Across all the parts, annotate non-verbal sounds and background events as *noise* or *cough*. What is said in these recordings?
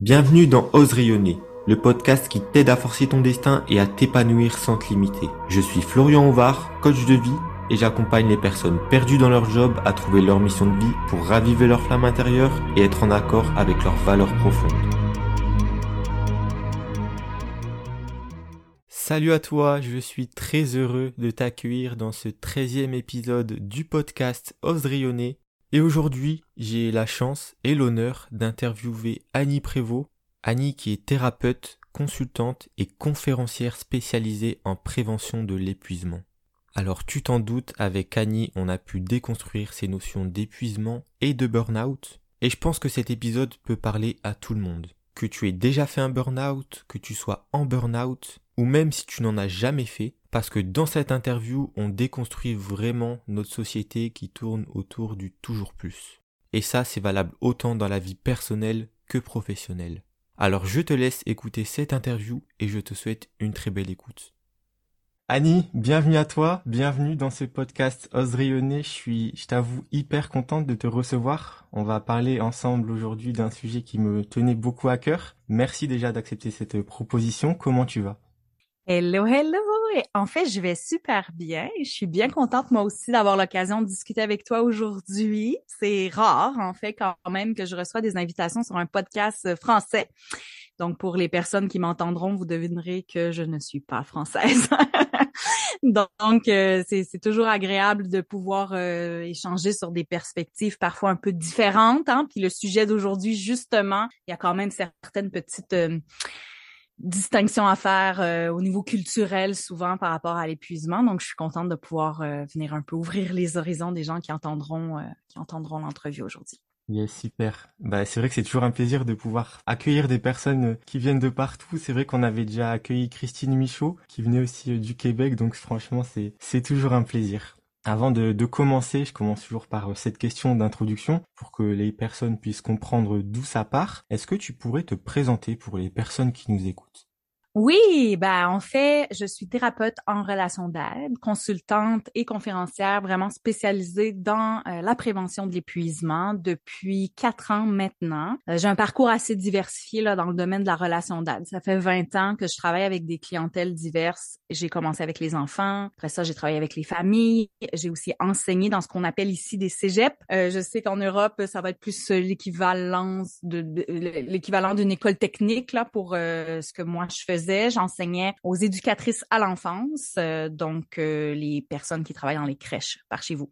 Bienvenue dans Ose rayonner, le podcast qui t'aide à forcer ton destin et à t'épanouir sans te limiter. Je suis Florian Ovar, coach de vie, et j'accompagne les personnes perdues dans leur job à trouver leur mission de vie pour raviver leur flamme intérieure et être en accord avec leurs valeurs profondes. Salut à toi, je suis très heureux de t'accueillir dans ce 13e épisode du podcast Ose rayonner et aujourd'hui, j'ai la chance et l'honneur d'interviewer Annie Prévost. Annie qui est thérapeute, consultante et conférencière spécialisée en prévention de l'épuisement. Alors tu t'en doutes, avec Annie, on a pu déconstruire ces notions d'épuisement et de burn-out. Et je pense que cet épisode peut parler à tout le monde. Que tu aies déjà fait un burn-out, que tu sois en burn-out, ou même si tu n'en as jamais fait, parce que dans cette interview, on déconstruit vraiment notre société qui tourne autour du toujours plus. Et ça, c'est valable autant dans la vie personnelle que professionnelle. Alors je te laisse écouter cette interview et je te souhaite une très belle écoute. Annie, bienvenue à toi, bienvenue dans ce podcast Ose rayonner. Je suis, je t'avoue, hyper contente de te recevoir. On va parler ensemble aujourd'hui d'un sujet qui me tenait beaucoup à cœur. Merci déjà d'accepter cette proposition. Comment tu vas? Hello, hello! En fait, je vais super bien. Je suis bien contente, moi aussi, d'avoir l'occasion de discuter avec toi aujourd'hui. C'est rare, en fait, quand même, que je reçois des invitations sur un podcast euh, français. Donc, pour les personnes qui m'entendront, vous devinerez que je ne suis pas française. *laughs* Donc, euh, c'est toujours agréable de pouvoir euh, échanger sur des perspectives parfois un peu différentes. Hein? Puis le sujet d'aujourd'hui, justement, il y a quand même certaines petites distinction à faire euh, au niveau culturel souvent par rapport à l'épuisement. Donc, je suis contente de pouvoir euh, venir un peu ouvrir les horizons des gens qui entendront euh, qui entendront l'entrevue aujourd'hui. Yes, super. Bah, c'est vrai que c'est toujours un plaisir de pouvoir accueillir des personnes qui viennent de partout. C'est vrai qu'on avait déjà accueilli Christine Michaud, qui venait aussi du Québec, donc franchement, c'est, c'est toujours un plaisir. Avant de, commencer, je commence toujours par euh, cette question d'introduction pour que les personnes puissent comprendre d'où ça part. Est-ce que tu pourrais te présenter pour les personnes qui nous écoutent? Oui, ben en fait, je suis thérapeute en relation d'aide, consultante et conférencière vraiment spécialisée dans euh, la prévention de l'épuisement depuis quatre ans maintenant. Euh, j'ai un parcours assez diversifié là dans le domaine de la relation d'aide. Ça fait 20 ans que je travaille avec des clientèles diverses. J'ai commencé avec les enfants, après ça j'ai travaillé avec les familles, j'ai aussi enseigné dans ce qu'on appelle ici des cégeps. Euh, je sais qu'en Europe, ça va être plus l'équivalent de, de l'équivalent d'une école technique là pour ce que moi je fais j'enseignais aux éducatrices à l'enfance, euh, donc euh, les personnes qui travaillent dans les crèches par chez vous.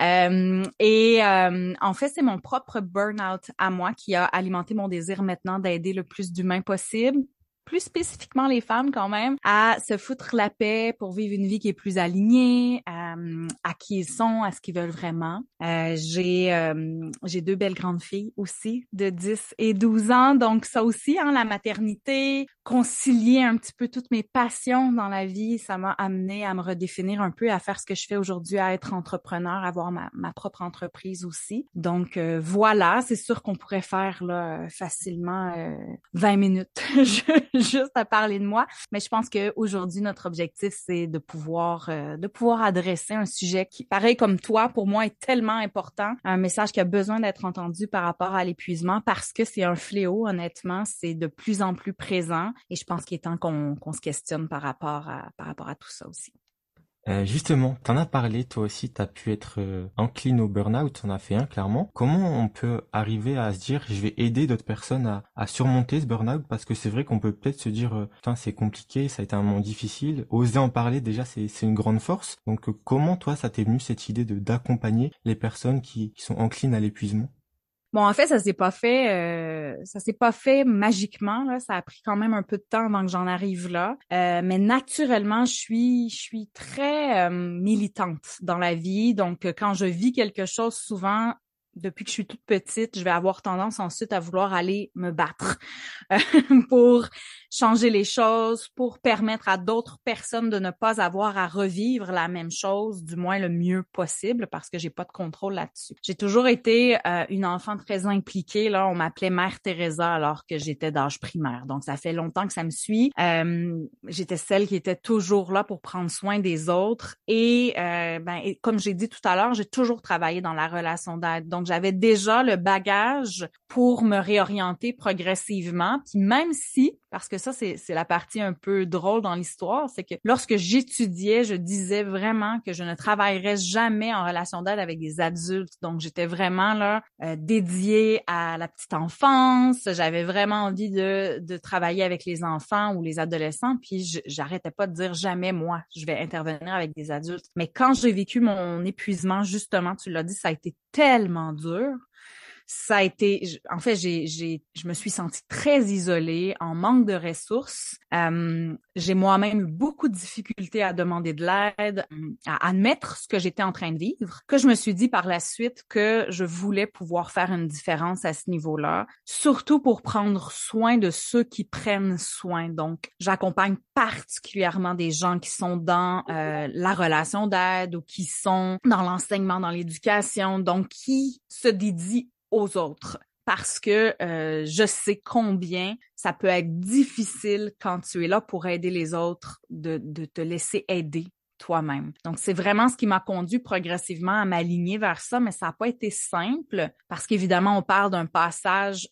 Euh, et en fait, c'est mon propre burn-out à moi qui a alimenté mon désir maintenant d'aider le plus d'humains possible plus spécifiquement les femmes quand même, à se foutre la paix pour vivre une vie qui est plus alignée euh, à qui ils sont, à ce qu'ils veulent vraiment. Euh, j'ai euh, j'ai deux belles grandes filles aussi de 10 et 12 ans, donc ça aussi, hein, la maternité, concilier un petit peu toutes mes passions dans la vie, ça m'a amené à me redéfinir un peu, à faire ce que je fais aujourd'hui, à être entrepreneur, à avoir ma, ma propre entreprise aussi. Donc voilà, c'est sûr qu'on pourrait faire là facilement 20 minutes. *laughs* *laughs* juste à parler de moi. Mais je pense qu'aujourd'hui, notre objectif, c'est de pouvoir, euh, de pouvoir adresser un sujet qui, pareil comme toi, pour moi, est tellement important. Un message qui a besoin d'être entendu par rapport à l'épuisement parce que c'est un fléau, honnêtement. C'est de plus en plus présent. Et je pense qu'il est temps qu'on se questionne par rapport à, par rapport à tout ça aussi. Euh, justement, t'en as parlé, toi aussi, t'as pu être euh, au burn-out, t'en as fait un clairement. Comment on peut arriver à se dire, je vais aider d'autres personnes à, surmonter ce burn-out? Parce que c'est vrai qu'on peut peut-être se dire, euh, putain, c'est compliqué, ça a été un moment difficile. Oser en parler, déjà, c'est une grande force. Donc, comment toi, ça t'est venu cette idée de d'accompagner les personnes qui, qui sont enclines à l'épuisement? Bon, en fait, ça s'est pas fait, euh, ça s'est pas fait magiquement. Là. Ça a pris quand même un peu de temps avant que j'en arrive là. Euh, mais naturellement, je suis, je suis très euh, militante dans la vie. Donc, quand je vis quelque chose, souvent, depuis que je suis toute petite, je vais avoir tendance ensuite à vouloir aller me battre *laughs* pour changer les choses, pour permettre à d'autres personnes de ne pas avoir à revivre la même chose, du moins le mieux possible, parce que j'ai pas de contrôle là-dessus. J'ai toujours été euh, une enfant très impliquée. Là, on m'appelait Mère Teresa alors que j'étais d'âge primaire. Donc, ça fait longtemps que ça me suit. Euh, j'étais celle qui était toujours là pour prendre soin des autres. Et, euh, ben, comme j'ai dit tout à l'heure, j'ai toujours travaillé dans la relation d'aide. Donc, j'avais déjà le bagage pour me réorienter progressivement. Puis même si, parce que ça, c'est la partie un peu drôle dans l'histoire, c'est que lorsque j'étudiais, je disais vraiment que je ne travaillerais jamais en relation d'aide avec des adultes. Donc, j'étais vraiment là euh, dédiée à la petite enfance. J'avais vraiment envie de, de travailler avec les enfants ou les adolescents. Puis, j'arrêtais pas de dire jamais, moi, je vais intervenir avec des adultes. Mais quand j'ai vécu mon épuisement, justement, tu l'as dit, ça a été tellement dur ça a été, en fait, j'ai, j'ai, je me suis sentie très isolée, en manque de ressources. Euh, j'ai moi-même eu beaucoup de difficultés à demander de l'aide, à admettre ce que j'étais en train de vivre, que je me suis dit par la suite que je voulais pouvoir faire une différence à ce niveau-là, surtout pour prendre soin de ceux qui prennent soin. Donc, j'accompagne particulièrement des gens qui sont dans euh, la relation d'aide ou qui sont dans l'enseignement, dans l'éducation, donc qui se dédient aux autres parce que euh, je sais combien ça peut être difficile quand tu es là pour aider les autres de, de te laisser aider toi-même. Donc, c'est vraiment ce qui m'a conduit progressivement à m'aligner vers ça, mais ça n'a pas été simple parce qu'évidemment, on parle d'un passage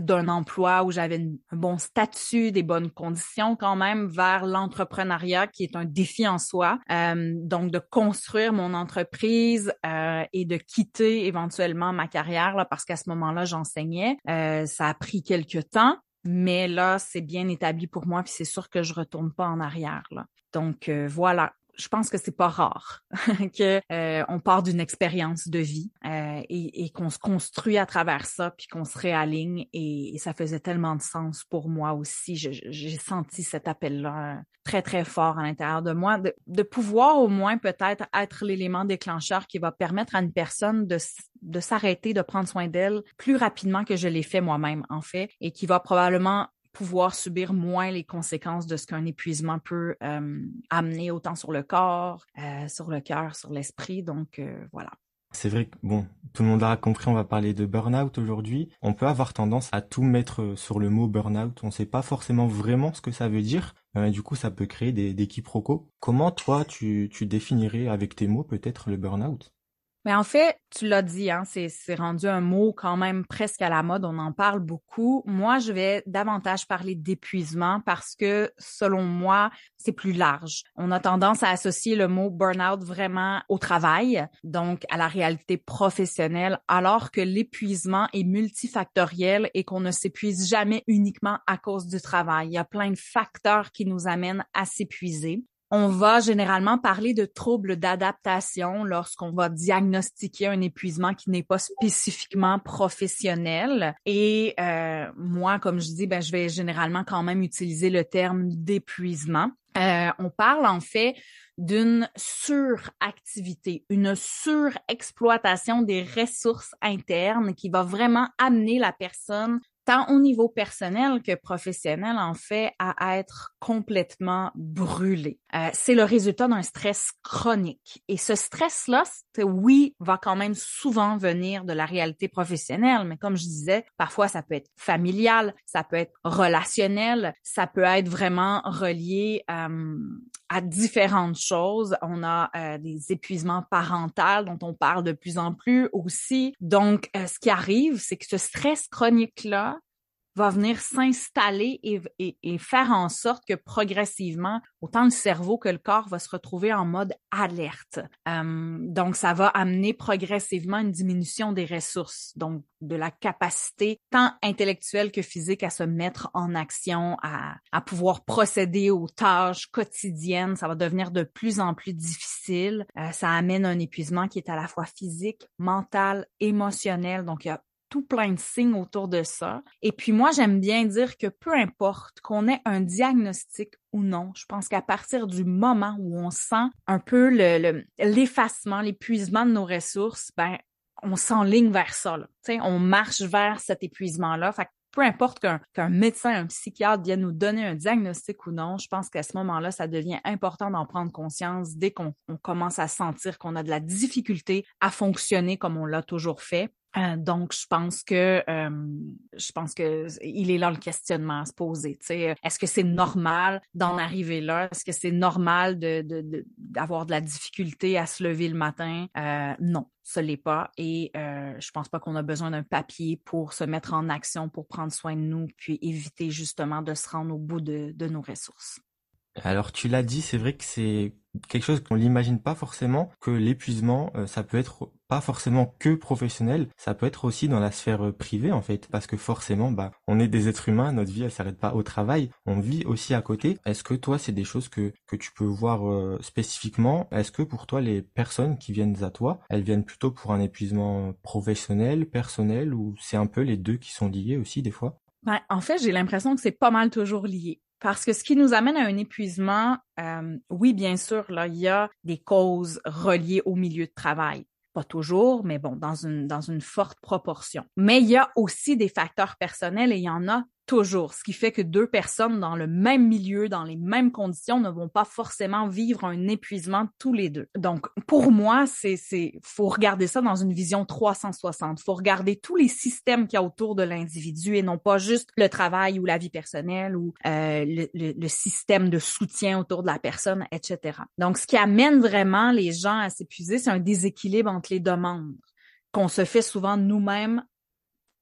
d'un emploi où j'avais un bon statut, des bonnes conditions quand même, vers l'entrepreneuriat qui est un défi en soi. Euh, donc de construire mon entreprise euh, et de quitter éventuellement ma carrière là, parce qu'à ce moment-là j'enseignais. Euh, ça a pris quelques temps. Mais là, c'est bien établi pour moi, puis c'est sûr que je retourne pas en arrière. Là. Donc voilà, je pense que c'est pas rare *laughs* que euh, on part d'une expérience de vie euh, et, qu'on se construit à travers ça puis qu'on se réaligne et, et, ça faisait tellement de sens pour moi aussi. J'ai senti cet appel là très très fort à l'intérieur de moi de, de, pouvoir au moins peut-être être l'élément déclencheur qui va permettre à une personne de de s'arrêter de prendre soin d'elle plus rapidement que je l'ai fait moi-même en fait et qui va probablement pouvoir subir moins les conséquences de ce qu'un épuisement peut euh, amener autant sur le corps, euh, sur le cœur, sur l'esprit. Donc euh, voilà. C'est vrai que, bon, tout le monde l'a compris, on va parler de burn-out aujourd'hui. On peut avoir tendance à tout mettre sur le mot burn-out. On ne sait pas forcément vraiment ce que ça veut dire. du coup, ça peut créer des, des quiproquos. Comment, toi, tu, tu définirais avec tes mots peut-être le burn-out? Mais en fait, tu l'as dit, hein, c'est, rendu un mot quand même presque à la mode, on en parle beaucoup. Moi, je vais davantage parler d'épuisement parce que, selon moi, c'est plus large. On a tendance à associer le mot burn-out vraiment au travail, donc à la réalité professionnelle, alors que l'épuisement est multifactoriel et qu'on ne s'épuise jamais uniquement à cause du travail. Il y a plein de facteurs qui nous amènent à s'épuiser. On va généralement parler de troubles d'adaptation lorsqu'on va diagnostiquer un épuisement qui n'est pas spécifiquement professionnel. Et euh, moi, comme je dis, ben, je vais généralement quand même utiliser le terme d'épuisement. Euh, on parle en fait d'une suractivité, une surexploitation des ressources internes qui va vraiment amener la personne tant au niveau personnel que professionnel, en fait, à être complètement brûlé. Euh, c'est le résultat d'un stress chronique. Et ce stress-là, oui, va quand même souvent venir de la réalité professionnelle, mais comme je disais, parfois ça peut être familial, ça peut être relationnel, ça peut être vraiment relié euh, à différentes choses. On a euh, des épuisements parentaux dont on parle de plus en plus aussi. Donc, euh, ce qui arrive, c'est que ce stress chronique-là va venir s'installer et, et, faire en sorte que progressivement, autant le cerveau que le corps va se retrouver en mode alerte. Euh, donc, ça va amener progressivement une diminution des ressources, donc de la capacité tant intellectuelle que physique à se mettre en action, à, à pouvoir procéder aux tâches quotidiennes. Ça va devenir de plus en plus difficile. Euh, ça amène un épuisement qui est à la fois physique, mental, émotionnel. Donc, il y a tout plein de signes autour de ça. Et puis moi, j'aime bien dire que peu importe qu'on ait un diagnostic ou non, je pense qu'à partir du moment où on sent un peu l'effacement, le, l'épuisement de nos ressources, ben on s'enligne vers ça. Là. on marche vers cet épuisement-là. Fait peu importe qu'un médecin, un psychiatre vienne nous donner un diagnostic ou non, je pense qu'à ce moment-là, ça devient important d'en prendre conscience dès qu'on commence à sentir qu'on a de la difficulté à fonctionner comme on l'a toujours fait. Euh, donc, je pense que euh, je pense que il est là le questionnement à se poser. Est-ce que c'est normal d'en arriver là? Est-ce que c'est normal de, d'avoir de, la difficulté à se lever le matin? Euh, non, ce l'est pas. Et euh, je pense pas qu'on a besoin d'un papier pour se mettre en action, pour prendre soin de nous, puis éviter justement de se rendre au bout de, de nos ressources. Alors tu l'as dit, c'est vrai que c'est quelque chose qu'on l'imagine pas forcément, que l'épuisement, euh, ça peut être pas forcément que professionnel, ça peut être aussi dans la sphère euh, privée en fait, parce que forcément, bah, on est des êtres humains, notre vie elle s'arrête pas au travail, on vit aussi à côté. Est-ce que toi, c'est des choses que que tu peux voir euh, spécifiquement? Est-ce que pour toi, les personnes qui viennent à toi, elles viennent plutôt pour un épuisement professionnel, personnel, ou c'est un peu les deux qui sont liés aussi des fois? Ben, en fait, j'ai l'impression que c'est pas mal toujours lié. Parce que ce qui nous amène à un épuisement, euh, oui, bien sûr, il y a des causes reliées au milieu de travail. Pas toujours, mais bon, dans une, dans une forte proportion. Mais il y a aussi des facteurs personnels et il y en a toujours, ce qui fait que deux personnes dans le même milieu, dans les mêmes conditions, ne vont pas forcément vivre un épuisement tous les deux. Donc, pour moi, c'est, c'est, faut regarder ça dans une vision 360. Faut regarder tous les systèmes qu'il y a autour de l'individu et non pas juste le travail ou la vie personnelle ou euh, le, le, système de soutien autour de la personne, etc. Donc, ce qui amène vraiment les gens à s'épuiser, c'est un déséquilibre entre les demandes qu'on se fait souvent nous-mêmes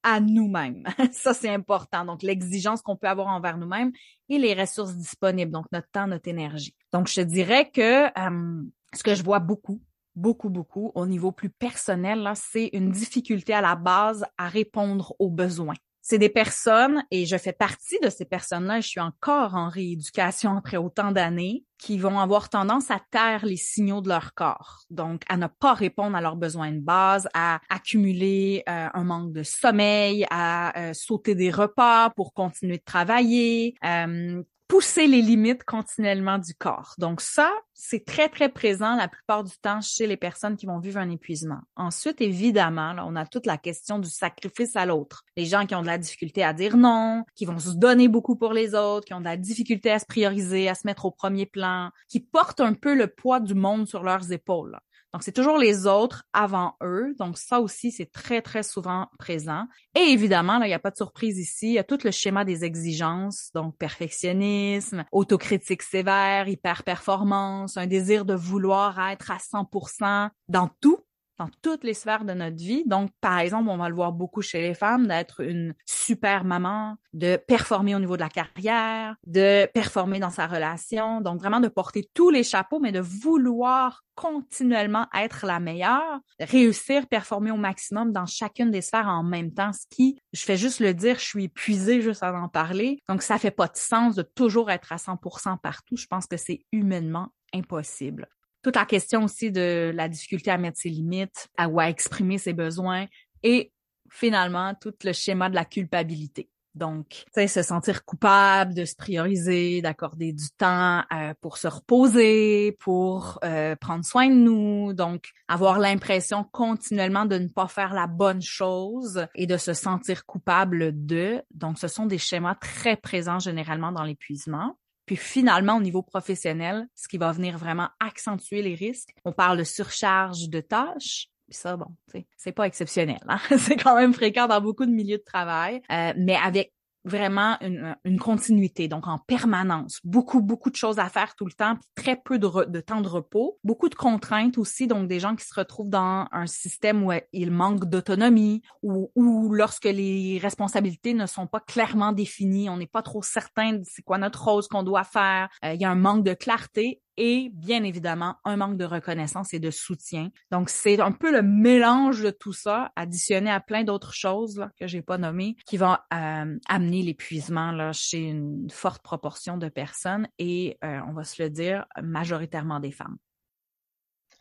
à nous-mêmes. *laughs* Ça, c'est important. Donc, l'exigence qu'on peut avoir envers nous-mêmes et les ressources disponibles, donc notre temps, notre énergie. Donc, je te dirais que euh, ce que je vois beaucoup, beaucoup, beaucoup au niveau plus personnel, c'est une difficulté à la base à répondre aux besoins c'est des personnes, et je fais partie de ces personnes-là, je suis encore en rééducation après autant d'années, qui vont avoir tendance à taire les signaux de leur corps. Donc, à ne pas répondre à leurs besoins de base, à accumuler euh, un manque de sommeil, à euh, sauter des repas pour continuer de travailler, euh, pousser les limites continuellement du corps. Donc ça, c'est très, très présent la plupart du temps chez les personnes qui vont vivre un épuisement. Ensuite, évidemment, là, on a toute la question du sacrifice à l'autre. Les gens qui ont de la difficulté à dire non, qui vont se donner beaucoup pour les autres, qui ont de la difficulté à se prioriser, à se mettre au premier plan, qui portent un peu le poids du monde sur leurs épaules. Donc, c'est toujours les autres avant eux. Donc, ça aussi, c'est très, très souvent présent. Et évidemment, là, il n'y a pas de surprise ici. Il y a tout le schéma des exigences. Donc, perfectionnisme, autocritique sévère, hyper-performance, un désir de vouloir être à 100% dans tout dans toutes les sphères de notre vie. Donc, par exemple, on va le voir beaucoup chez les femmes, d'être une super maman, de performer au niveau de la carrière, de performer dans sa relation. Donc, vraiment de porter tous les chapeaux, mais de vouloir continuellement être la meilleure, réussir, performer au maximum dans chacune des sphères en même temps, ce qui, je fais juste le dire, je suis épuisée juste à en parler. Donc, ça fait pas de sens de toujours être à 100% partout. Je pense que c'est humainement impossible toute la question aussi de la difficulté à mettre ses limites, à, ou à exprimer ses besoins et finalement tout le schéma de la culpabilité. Donc, tu se sentir coupable, de se prioriser, d'accorder du temps euh, pour se reposer, pour euh, prendre soin de nous. Donc, avoir l'impression continuellement de ne pas faire la bonne chose et de se sentir coupable de. Donc, ce sont des schémas très présents généralement dans l'épuisement. Puis finalement, au niveau professionnel, ce qui va venir vraiment accentuer les risques, on parle de surcharge de tâches. Puis ça, bon, c'est pas exceptionnel. Hein? *laughs* c'est quand même fréquent dans beaucoup de milieux de travail. Euh, mais avec vraiment une, une, continuité, donc en permanence, beaucoup, beaucoup de choses à faire tout le temps, puis très peu de, temps de repos, beaucoup de contraintes aussi, donc des gens qui se retrouvent dans un système où il manque d'autonomie ou, ou lorsque les responsabilités ne sont pas clairement définies, on n'est pas trop certain de c'est quoi notre rôle, qu'on doit faire, euh, il y a un manque de clarté et bien évidemment un manque de reconnaissance et de soutien. Donc c'est un peu le mélange de tout ça additionné à plein d'autres choses là, que j'ai pas nommées qui vont euh, amener l'épuisement là chez une forte proportion de personnes et euh, on va se le dire majoritairement des femmes.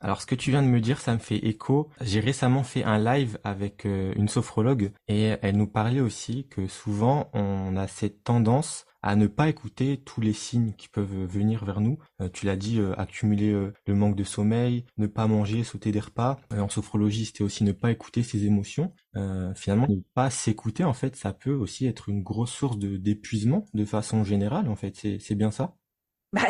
Alors ce que tu viens de me dire, ça me fait écho. J'ai récemment fait un live avec euh, une sophrologue et elle nous parlait aussi que souvent on a cette tendance à ne pas écouter tous les signes qui peuvent venir vers nous. Euh, tu l'as dit, euh, accumuler le manque de sommeil, ne pas manger, sauter des repas. en sophrologie, c'était aussi ne pas écouter ses émotions. finalement, ne pas s'écouter, en fait, ça peut aussi être une grosse source de d'épuisement de façon générale. En fait, c'est bien ça? Ben,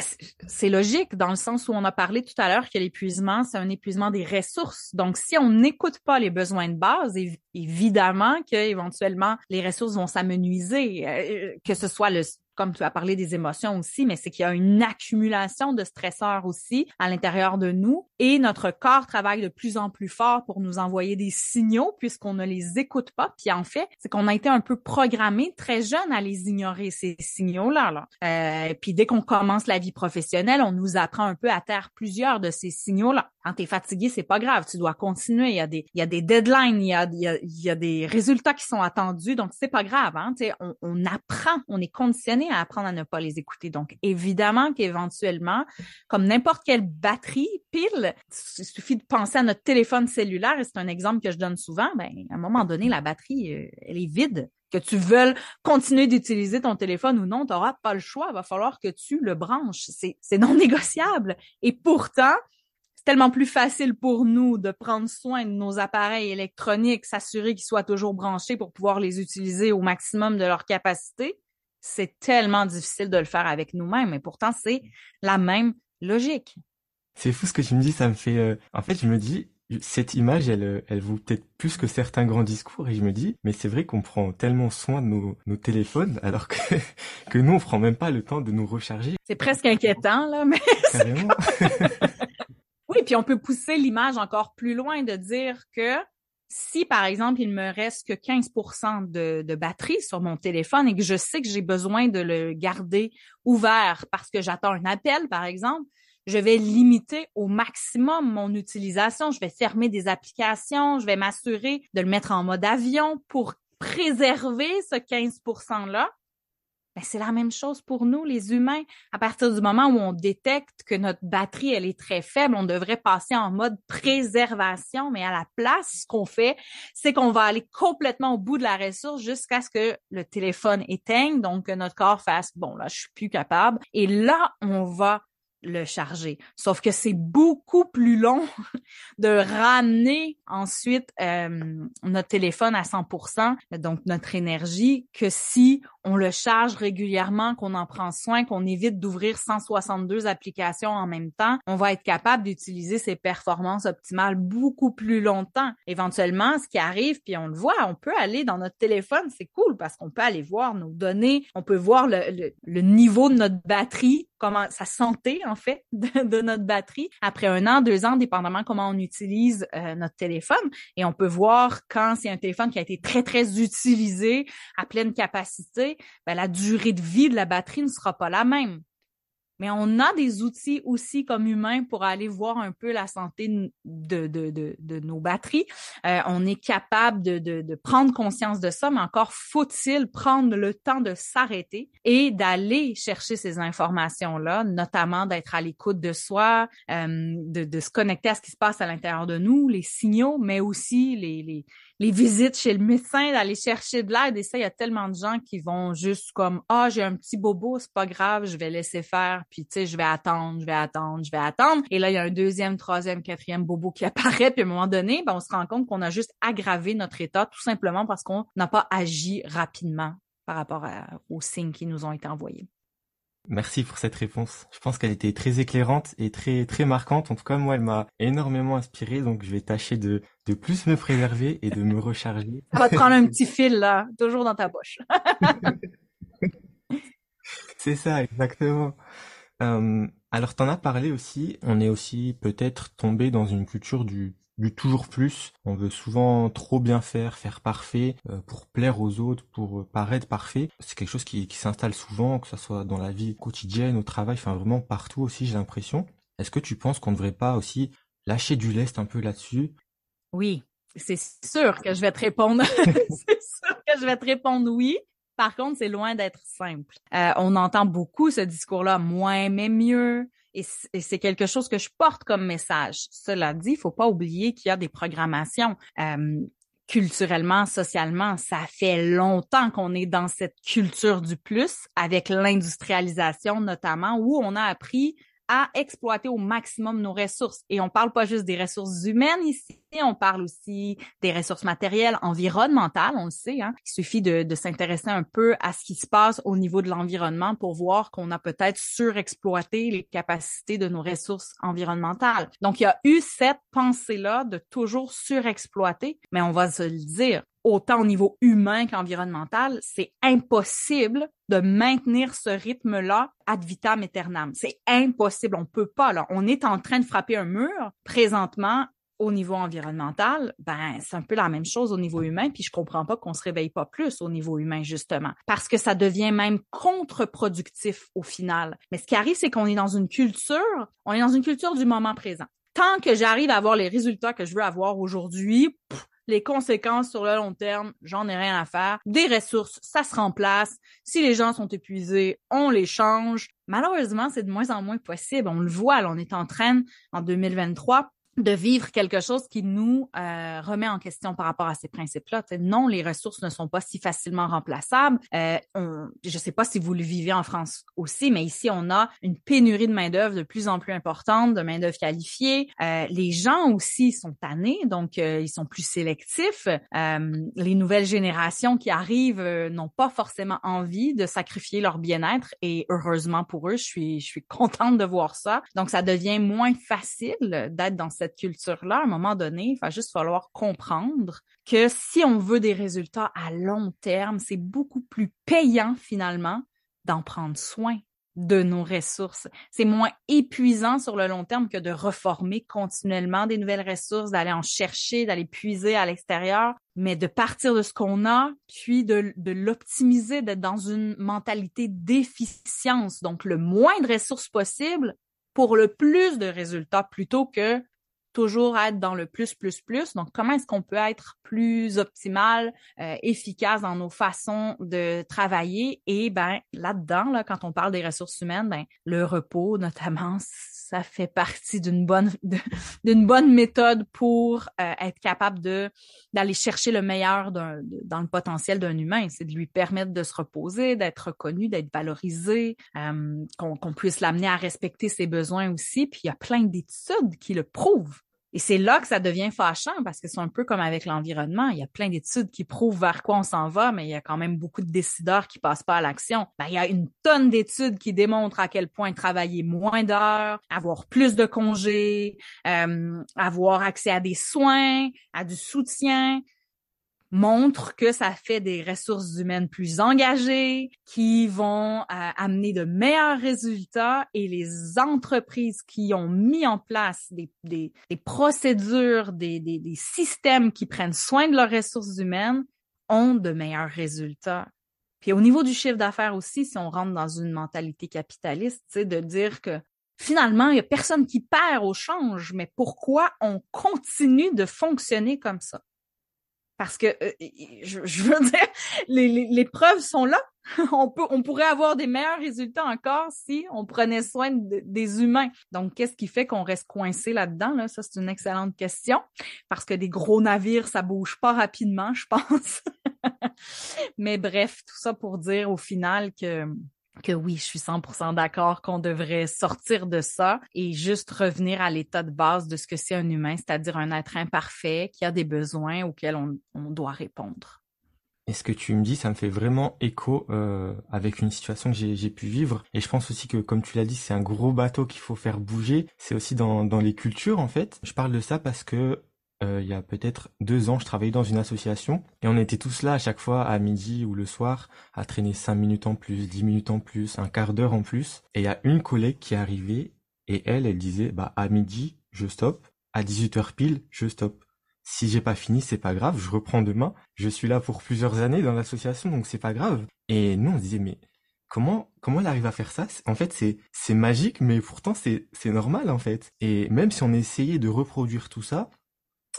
c'est logique dans le sens où on a parlé tout à l'heure que l'épuisement, c'est un épuisement des ressources. Donc, si on n'écoute pas les besoins de base, évidemment que éventuellement les ressources vont s'amenuiser, euh, que ce soit le comme tu as parlé des émotions aussi, mais c'est qu'il y a une accumulation de stresseurs aussi à l'intérieur de nous et notre corps travaille de plus en plus fort pour nous envoyer des signaux puisqu'on ne les écoute pas. Puis en fait, c'est qu'on a été un peu programmé très jeune à les ignorer ces signaux-là. Là. Euh, puis dès qu'on commence la vie professionnelle, on nous apprend un peu à taire plusieurs de ces signaux-là. Quand tu es fatigué, c'est pas grave, tu dois continuer. Il y a des, il y a des deadlines, il y a, il y a, il y a des résultats qui sont attendus, donc c'est pas grave. Hein? On, on apprend, on est conditionné à apprendre à ne pas les écouter. Donc, évidemment qu'éventuellement, comme n'importe quelle batterie, pile, il suffit de penser à notre téléphone cellulaire, et c'est un exemple que je donne souvent, ben, à un moment donné, la batterie, euh, elle est vide. Que tu veuilles continuer d'utiliser ton téléphone ou non, tu n'auras pas le choix. Il va falloir que tu le branches. C'est non *laughs* négociable. Et pourtant, c'est tellement plus facile pour nous de prendre soin de nos appareils électroniques, s'assurer qu'ils soient toujours branchés pour pouvoir les utiliser au maximum de leur capacité c'est tellement difficile de le faire avec nous-mêmes, et pourtant c'est la même logique. C'est fou ce que tu me dis, ça me fait. Euh, en fait, je me dis, cette image, elle, euh, elle vaut peut-être plus que certains grands discours, et je me dis, mais c'est vrai qu'on prend tellement soin de nos, nos téléphones, *laughs* alors que que nous, on prend même pas le temps de nous recharger. C'est presque inquiétant là, mais. *laughs* Carrément. *laughs* oui, puis on peut pousser l'image encore plus loin de dire que si, par exemple, il me reste que 15 de, de batterie sur mon téléphone et que je sais que j'ai besoin de le garder ouvert parce que j'attends un appel, par exemple, je vais limiter au maximum mon utilisation. Je vais fermer des applications. Je vais m'assurer de le mettre en mode avion pour préserver ce 15 %-là c'est la même chose pour nous, les humains. À partir du moment où on détecte que notre batterie, elle est très faible, on devrait passer en mode préservation, mais à la place, ce qu'on fait, c'est qu'on va aller complètement au bout de la ressource jusqu'à ce que le téléphone éteigne, donc que notre corps fasse, bon, là, je suis plus capable. Et là, on va le charger. Sauf que c'est beaucoup plus long *laughs* de ramener ensuite euh, notre téléphone à 100%, donc notre énergie, que si on le charge régulièrement, qu'on en prend soin, qu'on évite d'ouvrir 162 applications en même temps, on va être capable d'utiliser ces performances optimales beaucoup plus longtemps. Éventuellement, ce qui arrive, puis on le voit, on peut aller dans notre téléphone, c'est cool parce qu'on peut aller voir nos données, on peut voir le niveau de notre batterie comment sa santé en fait *laughs* de, notre batterie après un an, deux ans, dépendamment comment on utilise euh, notre téléphone. Et on peut voir quand c'est un téléphone qui a été très très utilisé à pleine capacité, ben, la durée de vie de la batterie ne sera pas la même mais on a des outils aussi comme humains pour aller voir un peu la santé de, de, de, de nos batteries. Euh, on est capable de, de, prendre conscience de ça, mais encore faut-il prendre le temps de s'arrêter et d'aller chercher ces informations-là, notamment d'être à l'écoute de soi, euh, de, de se connecter à ce qui se passe à l'intérieur de nous, les signaux, mais aussi les, les, les visites chez le médecin, d'aller chercher de l'aide. Et ça, il y a tellement de gens qui vont juste comme Ah, j'ai un petit bobo, c'est pas grave, je vais laisser faire, puis tu sais, je vais attendre, je vais attendre, je vais attendre. Et là, il y a un deuxième, troisième, quatrième bobo qui apparaît, puis à un moment donné, ben, on se rend compte qu'on a juste aggravé notre état tout simplement parce qu'on n'a pas agi rapidement par rapport aux signes qui nous ont été envoyés. Merci pour cette réponse. Je pense qu'elle était très éclairante et très très marquante. En tout cas, moi, elle m'a énormément inspiré. Donc, je vais tâcher de, de plus me préserver et de me recharger. Ça va te prendre un petit fil là, toujours dans ta poche. *laughs* C'est ça, exactement. Euh, alors, t'en as parlé aussi. On est aussi peut-être tombé dans une culture du du toujours plus. On veut souvent trop bien faire, faire parfait, euh, pour plaire aux autres, pour euh, paraître parfait. C'est quelque chose qui, qui s'installe souvent, que ce soit dans la vie quotidienne, au travail, enfin vraiment partout aussi, j'ai l'impression. Est-ce que tu penses qu'on ne devrait pas aussi lâcher du lest un peu là-dessus? Oui, c'est sûr que je vais te répondre. *laughs* c'est sûr que je vais te répondre oui. Par contre, c'est loin d'être simple. Euh, on entend beaucoup ce discours-là, moins mais mieux, Et c'est quelque chose que je porte comme message. Cela dit, il faut pas oublier qu'il y a des programmations. Euh, culturellement, socialement, ça fait longtemps qu'on est dans cette culture du plus, avec l'industrialisation notamment, où on a appris à exploiter au maximum nos ressources. Et on parle pas juste des ressources humaines ici, on parle aussi des ressources matérielles, environnementales, on le sait. Hein? Il suffit de, de s'intéresser un peu à ce qui se passe au niveau de l'environnement pour voir qu'on a peut-être surexploité les capacités de nos ressources environnementales. Donc, il y a eu cette pensée-là de toujours surexploiter, mais on va se le dire, autant au niveau humain qu'environnemental, c'est impossible de maintenir ce rythme-là ad vitam aeternam. C'est impossible, on peut pas. Là. On est en train de frapper un mur présentement au niveau environnemental, ben c'est un peu la même chose au niveau humain, puis je comprends pas qu'on se réveille pas plus au niveau humain justement, parce que ça devient même contre-productif au final. Mais ce qui arrive, c'est qu'on est dans une culture, on est dans une culture du moment présent. Tant que j'arrive à avoir les résultats que je veux avoir aujourd'hui, les conséquences sur le long terme, j'en ai rien à faire. Des ressources, ça se remplace. Si les gens sont épuisés, on les change. Malheureusement, c'est de moins en moins possible. On le voit, là, on est en train, en 2023, de vivre quelque chose qui nous euh, remet en question par rapport à ces principes-là. Non, les ressources ne sont pas si facilement remplaçables. Euh, je ne sais pas si vous le vivez en France aussi, mais ici, on a une pénurie de main-d'œuvre de plus en plus importante, de main-d'œuvre qualifiée. Euh, les gens aussi sont tannés, donc euh, ils sont plus sélectifs. Euh, les nouvelles générations qui arrivent n'ont pas forcément envie de sacrifier leur bien-être et heureusement pour eux, je suis, je suis contente de voir ça. Donc, ça devient moins facile d'être dans cette culture-là, à un moment donné, il va juste falloir comprendre que si on veut des résultats à long terme, c'est beaucoup plus payant finalement d'en prendre soin de nos ressources. C'est moins épuisant sur le long terme que de reformer continuellement des nouvelles ressources, d'aller en chercher, d'aller puiser à l'extérieur, mais de partir de ce qu'on a, puis de, de l'optimiser, d'être dans une mentalité d'efficience, donc le moins de ressources possible pour le plus de résultats plutôt que toujours être dans le plus, plus, plus. Donc, comment est-ce qu'on peut être plus optimal, euh, efficace dans nos façons de travailler? Et ben là-dedans, là, quand on parle des ressources humaines, ben le repos, *laughs* notamment, ça fait partie d'une bonne d'une bonne méthode pour euh, être capable de d'aller chercher le meilleur dans le potentiel d'un humain. C'est de lui permettre de se reposer, d'être reconnu, d'être valorisé, euh, qu'on puisse l'amener à respecter ses besoins aussi. Puis il y a plein d'études qui le prouvent. Et c'est là que ça devient fâchant parce que c'est un peu comme avec l'environnement. Il y a plein d'études qui prouvent vers quoi on s'en va, mais il y a quand même beaucoup de décideurs qui passent pas à l'action. Ben, il y a une tonne d'études qui démontrent à quel point travailler moins d'heures, avoir plus de congés, euh, avoir accès à des soins, à du soutien, montre que ça fait des ressources humaines plus engagées, qui vont euh, amener de meilleurs résultats et les entreprises qui ont mis en place des, des, des procédures, des, des, systèmes qui prennent soin de leurs ressources humaines ont de meilleurs résultats. Puis au niveau du chiffre d'affaires aussi, si on rentre dans une mentalité capitaliste, c'est de dire que finalement, il y a personne qui perd au change, mais pourquoi on continue de fonctionner comme ça? Parce que euh, *laughs* je, veux dire, les, les, preuves sont là. *laughs* on peut, on pourrait avoir des meilleurs résultats encore si on prenait soin des humains. Donc, qu'est-ce qui fait qu'on reste coincé là-dedans Là, ça c'est une excellente question parce que des gros navires, ça bouge pas rapidement, je *laughs* pense. Mais bref, tout ça pour dire au final que que oui, je suis 100% d'accord qu'on devrait sortir de ça et juste revenir à l'état de base de ce que c'est un humain, c'est-à-dire un être imparfait qui a des besoins auxquels on, doit répondre. Et ce que tu me dis, ça me fait vraiment écho euh, avec une situation que j'ai pu vivre. Et je pense aussi que, comme tu l'as dit, c'est un gros bateau qu'il faut faire bouger. C'est aussi dans, dans les cultures, en fait. Je parle de ça parce que euh, il y a peut-être deux ans, je travaillais dans une association et on était tous là à chaque fois à midi ou le soir à traîner cinq minutes en plus, dix minutes en plus, un quart d'heure en plus. Et il y a une collègue qui est arrivée et elle, elle disait, bah à midi, je stoppe, à 18h pile, je stoppe. Si j'ai pas fini, c'est pas grave, je reprends demain. Je suis là pour plusieurs années dans l'association, donc c'est pas grave. Et nous, on se disait, mais comment comment elle arrive à faire ça? En fait, c'est c'est magique, mais pourtant c'est c'est normal en fait. Et même si on essayait de reproduire tout ça,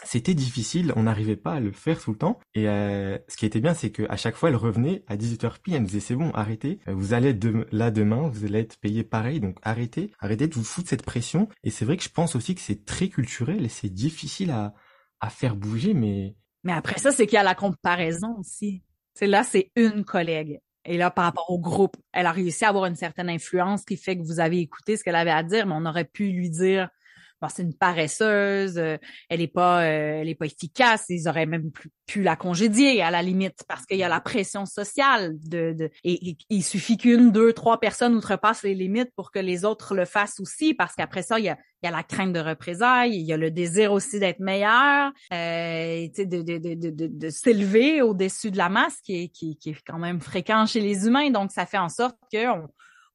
c'était difficile, on n'arrivait pas à le faire tout le temps. Et euh, ce qui était bien, c'est qu'à chaque fois, elle revenait à 18h pile, elle nous disait c'est bon, arrêtez, euh, vous allez là demain, vous allez être payé pareil, donc arrêtez, arrêtez de vous foutre cette pression. Et c'est vrai que je pense aussi que c'est très culturel et c'est difficile à, à faire bouger, mais... Mais après ça, c'est qu'il y a la comparaison aussi. C'est là, c'est une collègue. Et là, par rapport au groupe, elle a réussi à avoir une certaine influence qui fait que vous avez écouté ce qu'elle avait à dire, mais on aurait pu lui dire c'est une paresseuse, euh, elle est pas, euh, elle est pas efficace. Ils auraient même pu, la congédier à la limite parce qu'il y a la pression sociale de, de et, il suffit qu'une, deux, trois personnes outrepassent les limites pour que les autres le fassent aussi parce qu'après ça il y a, il y a la crainte de représailles, il y a le désir aussi d'être meilleur, euh, de, de, de, de, de s'élever au-dessus de la masse qui est, qui, qui est quand même fréquent chez les humains. Donc ça fait en sorte qu'on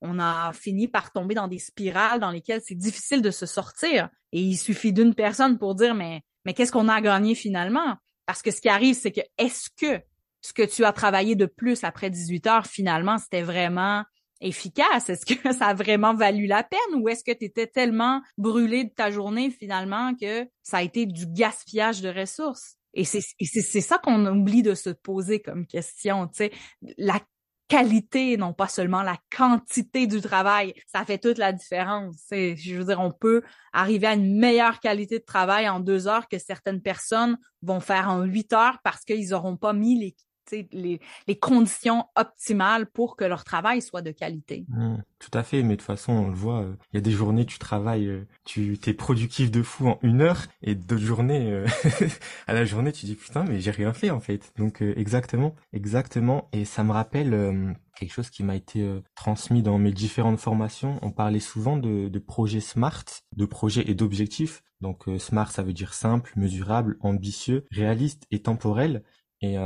on a fini par tomber dans des spirales dans lesquelles c'est difficile de se sortir. Et il suffit d'une personne pour dire, mais, mais qu'est-ce qu'on a gagné finalement? Parce que ce qui arrive, c'est que est-ce que ce que tu as travaillé de plus après 18 heures, finalement, c'était vraiment efficace? Est-ce que *laughs* ça a vraiment valu la peine? Ou est-ce que tu étais tellement brûlé de ta journée finalement que ça a été du gaspillage de ressources? Et c'est ça qu'on oublie de se poser comme question, tu sais, la qualité, non pas seulement la quantité du travail. Ça fait toute la différence. Je veux dire, on peut arriver à une meilleure qualité de travail en deux heures que certaines personnes vont faire en huit heures parce qu'ils n'auront pas mis les les, les, conditions optimales pour que leur travail soit de qualité. Mmh, tout à fait, mais de toute façon, on le voit, euh, il y a des journées, tu travailles, euh, tu t'es productif de fou en une heure, et d'autres journées, euh, *laughs* à la journée, tu dis putain, mais j'ai rien fait en fait. Donc exactement, exactement, et ça me rappelle quelque chose qui m'a été transmis dans mes différentes formations. On parlait souvent de, de projets SMART, de projets et d'objectifs. Donc SMART, ça veut dire simple, mesurable, ambitieux, réaliste et temporel. Et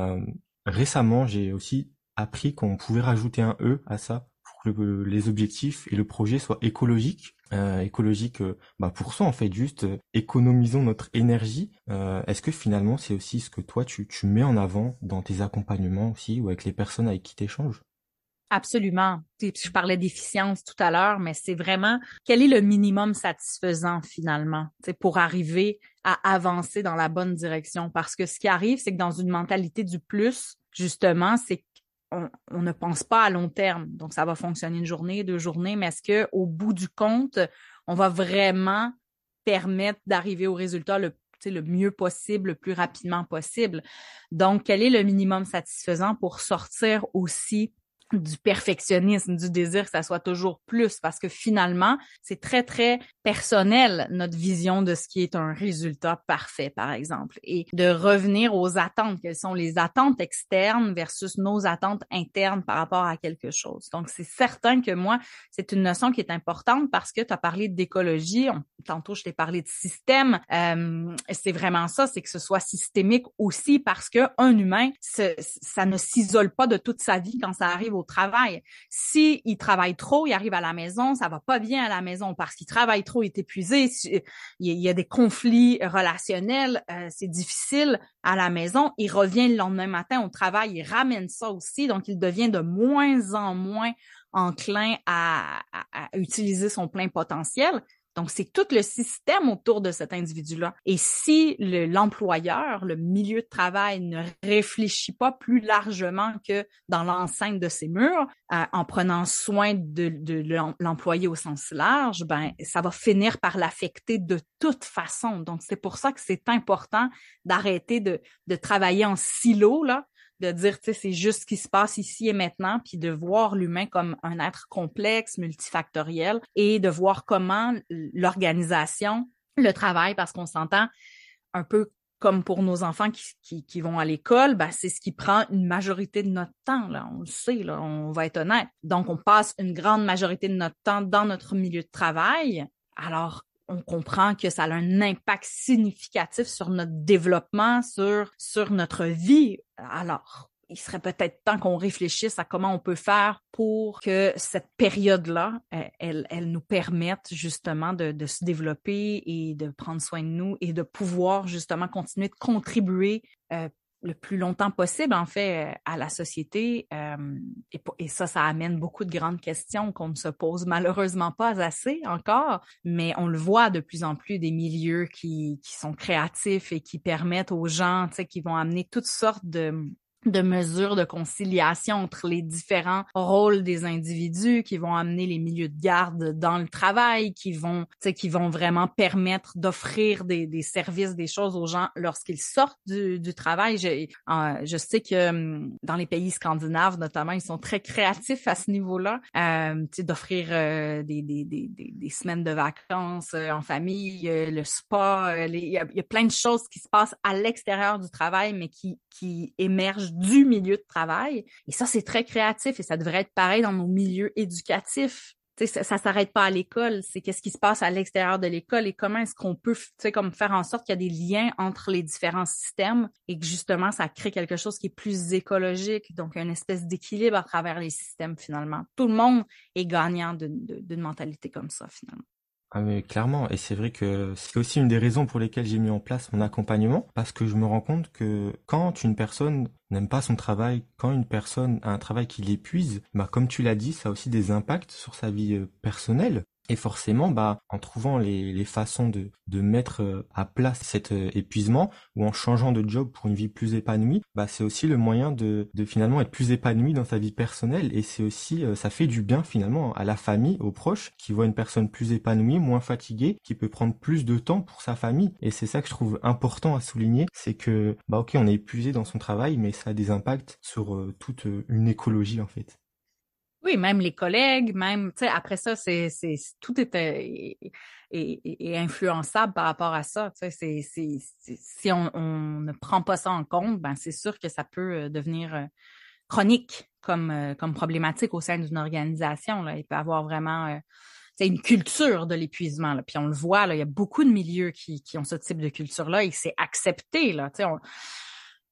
récemment, j'ai aussi appris qu'on pouvait rajouter un E à ça pour que les objectifs et le projet soient écologiques. Euh, écologique euh, bah pour ça en fait juste euh, économisons notre énergie est-ce que finalement c'est aussi ce que toi tu, tu mets en avant dans tes accompagnements aussi ou avec les personnes avec qui tu échanges Absolument. Je parlais d'efficience tout à l'heure, mais c'est vraiment quel est le minimum satisfaisant finalement pour arriver à avancer dans la bonne direction? Parce que ce qui arrive, c'est que dans une mentalité du plus, justement, c'est qu'on on ne pense pas à long terme. Donc, ça va fonctionner une journée, deux journées, mais est-ce que au bout du compte, on va vraiment permettre d'arriver au résultat le le mieux possible, le plus rapidement possible? Donc, quel est le minimum satisfaisant pour sortir aussi du perfectionnisme, du désir que ça soit toujours plus, parce que finalement, c'est très, très personnel, notre vision de ce qui est un résultat parfait, par exemple, et de revenir aux attentes, quelles sont les attentes externes versus nos attentes internes par rapport à quelque chose. Donc, c'est certain que moi, c'est une notion qui est importante parce que tu as parlé d'écologie, tantôt je t'ai parlé de système, euh, c'est vraiment ça, c'est que ce soit systémique aussi parce que un humain, ça ne s'isole pas de toute sa vie quand ça arrive travail. Si il travaille trop, il arrive à la maison, ça va pas bien à la maison parce qu'il travaille trop, il est épuisé, il y a des conflits relationnels, euh, c'est difficile à la maison. Il revient le lendemain matin au travail, il ramène ça aussi, donc il devient de moins en moins enclin à utiliser son plein potentiel. Donc, c'est tout le système autour de cet individu-là. Et si l'employeur, le, milieu de travail ne réfléchit pas plus largement que dans l'enceinte de ses murs, euh, en prenant soin de, l'employé au sens large, ben, ça va finir par l'affecter de toute façon. Donc, c'est pour ça que c'est important d'arrêter de, de travailler en silo, là, de dire, tu sais, c'est juste ce qui se passe ici et maintenant, puis de voir l'humain comme un être complexe, multifactoriel, et de voir comment l'organisation, le travail, parce qu'on s'entend un peu comme pour nos enfants qui, qui, qui vont à l'école, ben, c'est ce qui prend une majorité de notre temps, là, on le sait, là, on va être honnête. Donc, on passe une grande majorité de notre temps dans notre milieu de travail. Alors, on comprend que ça a un impact significatif sur notre développement, sur, sur notre vie. Alors, il serait peut-être temps qu'on réfléchisse à comment on peut faire pour que cette période-là, elle, elle nous permette justement de, de, se développer et de prendre soin de nous et de pouvoir justement continuer de contribuer euh, le plus longtemps possible, en fait, à la société. Euh, et, et, ça, ça amène beaucoup de grandes questions qu'on ne se pose malheureusement pas assez encore, mais on le voit de plus en plus des milieux qui, qui sont créatifs et qui permettent aux gens, tu sais, qui vont amener toutes sortes de de mesures de conciliation entre les différents rôles des individus qui vont amener les milieux de garde dans le travail, qui vont, qui vont vraiment permettre d'offrir des, des, services, des choses aux gens lorsqu'ils sortent du, du travail. Je, euh, je sais que hum, dans les pays scandinaves, notamment, ils sont très créatifs à ce niveau-là, euh, d'offrir euh, des, des, des, semaines de vacances euh, en famille, euh, le spa, il y, y a plein de choses qui se passent à l'extérieur du travail, mais qui, qui émergent du milieu de travail. Et ça, c'est très créatif et ça devrait être pareil dans nos milieux éducatifs. ça, ça s'arrête pas à l'école, c'est qu'est-ce qui se passe à l'extérieur de l'école et comment est-ce qu'on peut, faire en sorte qu'il y a des liens entre les différents systèmes et que justement ça crée quelque chose qui est plus écologique, donc une espèce d'équilibre à travers les systèmes finalement. Tout le monde est gagnant d'une mentalité comme ça finalement. Ah mais clairement, et c'est vrai que c'est aussi une des raisons pour lesquelles j'ai mis en place mon accompagnement, parce que je me rends compte que quand une personne n'aime pas son travail, quand une personne a un travail qui l'épuise, bah comme tu l'as dit, ça a aussi des impacts sur sa vie euh, personnelle. Et forcément, bah, en trouvant les, les façons de, de mettre euh, à place cet euh, épuisement ou en changeant de job pour une vie plus épanouie, bah, c'est aussi le moyen de, de finalement être plus épanoui dans sa vie personnelle. Et c'est aussi, euh, ça fait du bien finalement à la famille, aux proches, qui voient une personne plus épanouie, moins fatiguée, qui peut prendre plus de temps pour sa famille. Et c'est ça que je trouve important à souligner, c'est que, bah, ok, on est épuisé dans son travail, mais ça a des impacts sur toute une écologie en fait. Oui, même les collègues, même, tu sais, après ça, c'est, c'est, tout est, est, influençable par rapport à ça. Tu sais, c'est, si on, on, ne prend pas ça en compte, ben c'est sûr que ça peut euh, devenir euh, chronique comme, euh, comme problématique au sein d'une organisation. Là. Il peut avoir vraiment c'est une culture de l'épuisement. Puis on le voit, là, il y a beaucoup de milieux qui, qui ont ce type de culture-là et c'est accepté. Là, on,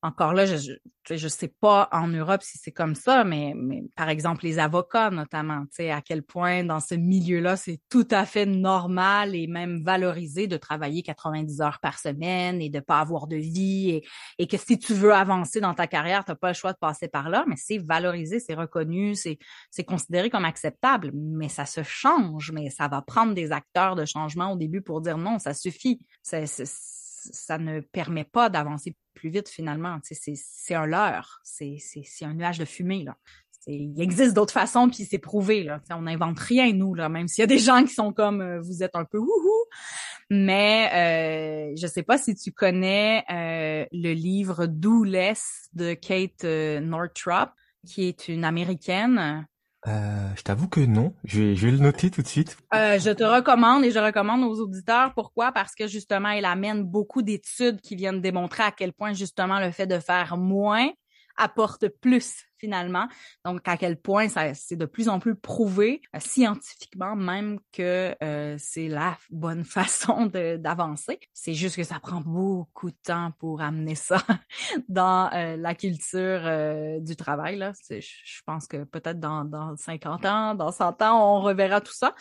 encore là, je je sais pas en Europe si c'est comme ça, mais, mais par exemple les avocats notamment, à quel point dans ce milieu-là c'est tout à fait normal et même valorisé de travailler 90 heures par semaine et de pas avoir de vie et, et que si tu veux avancer dans ta carrière, tu n'as pas le choix de passer par là, mais c'est valorisé, c'est reconnu, c'est c'est considéré comme acceptable, mais ça se change, mais ça va prendre des acteurs de changement au début pour dire non, ça suffit. C'est ça ne permet pas d'avancer plus vite finalement. C'est un leurre, c'est un nuage de fumée. Là. Il existe d'autres façons, puis c'est prouvé. Là. on n'invente rien, nous, là, même s'il y a des gens qui sont comme euh, vous êtes un peu wouhou. Mais euh, je sais pas si tu connais euh, le livre Do Less de Kate euh, Northrop, qui est une américaine euh, je t'avoue que non. Je vais, je vais le noter tout de suite. Euh, je te recommande et je recommande aux auditeurs. Pourquoi? Parce que justement, il amène beaucoup d'études qui viennent démontrer à quel point justement le fait de faire moins apporte plus finalement. Donc, à quel point c'est de plus en plus prouvé euh, scientifiquement même que euh, c'est la bonne *laughs* façon d'avancer. C'est juste que ça prend beaucoup de temps pour amener ça *laughs* dans euh, la culture du travail. Là. Je pense que peut-être dans, dans 50 ans, dans 100 ans, on reverra tout ça.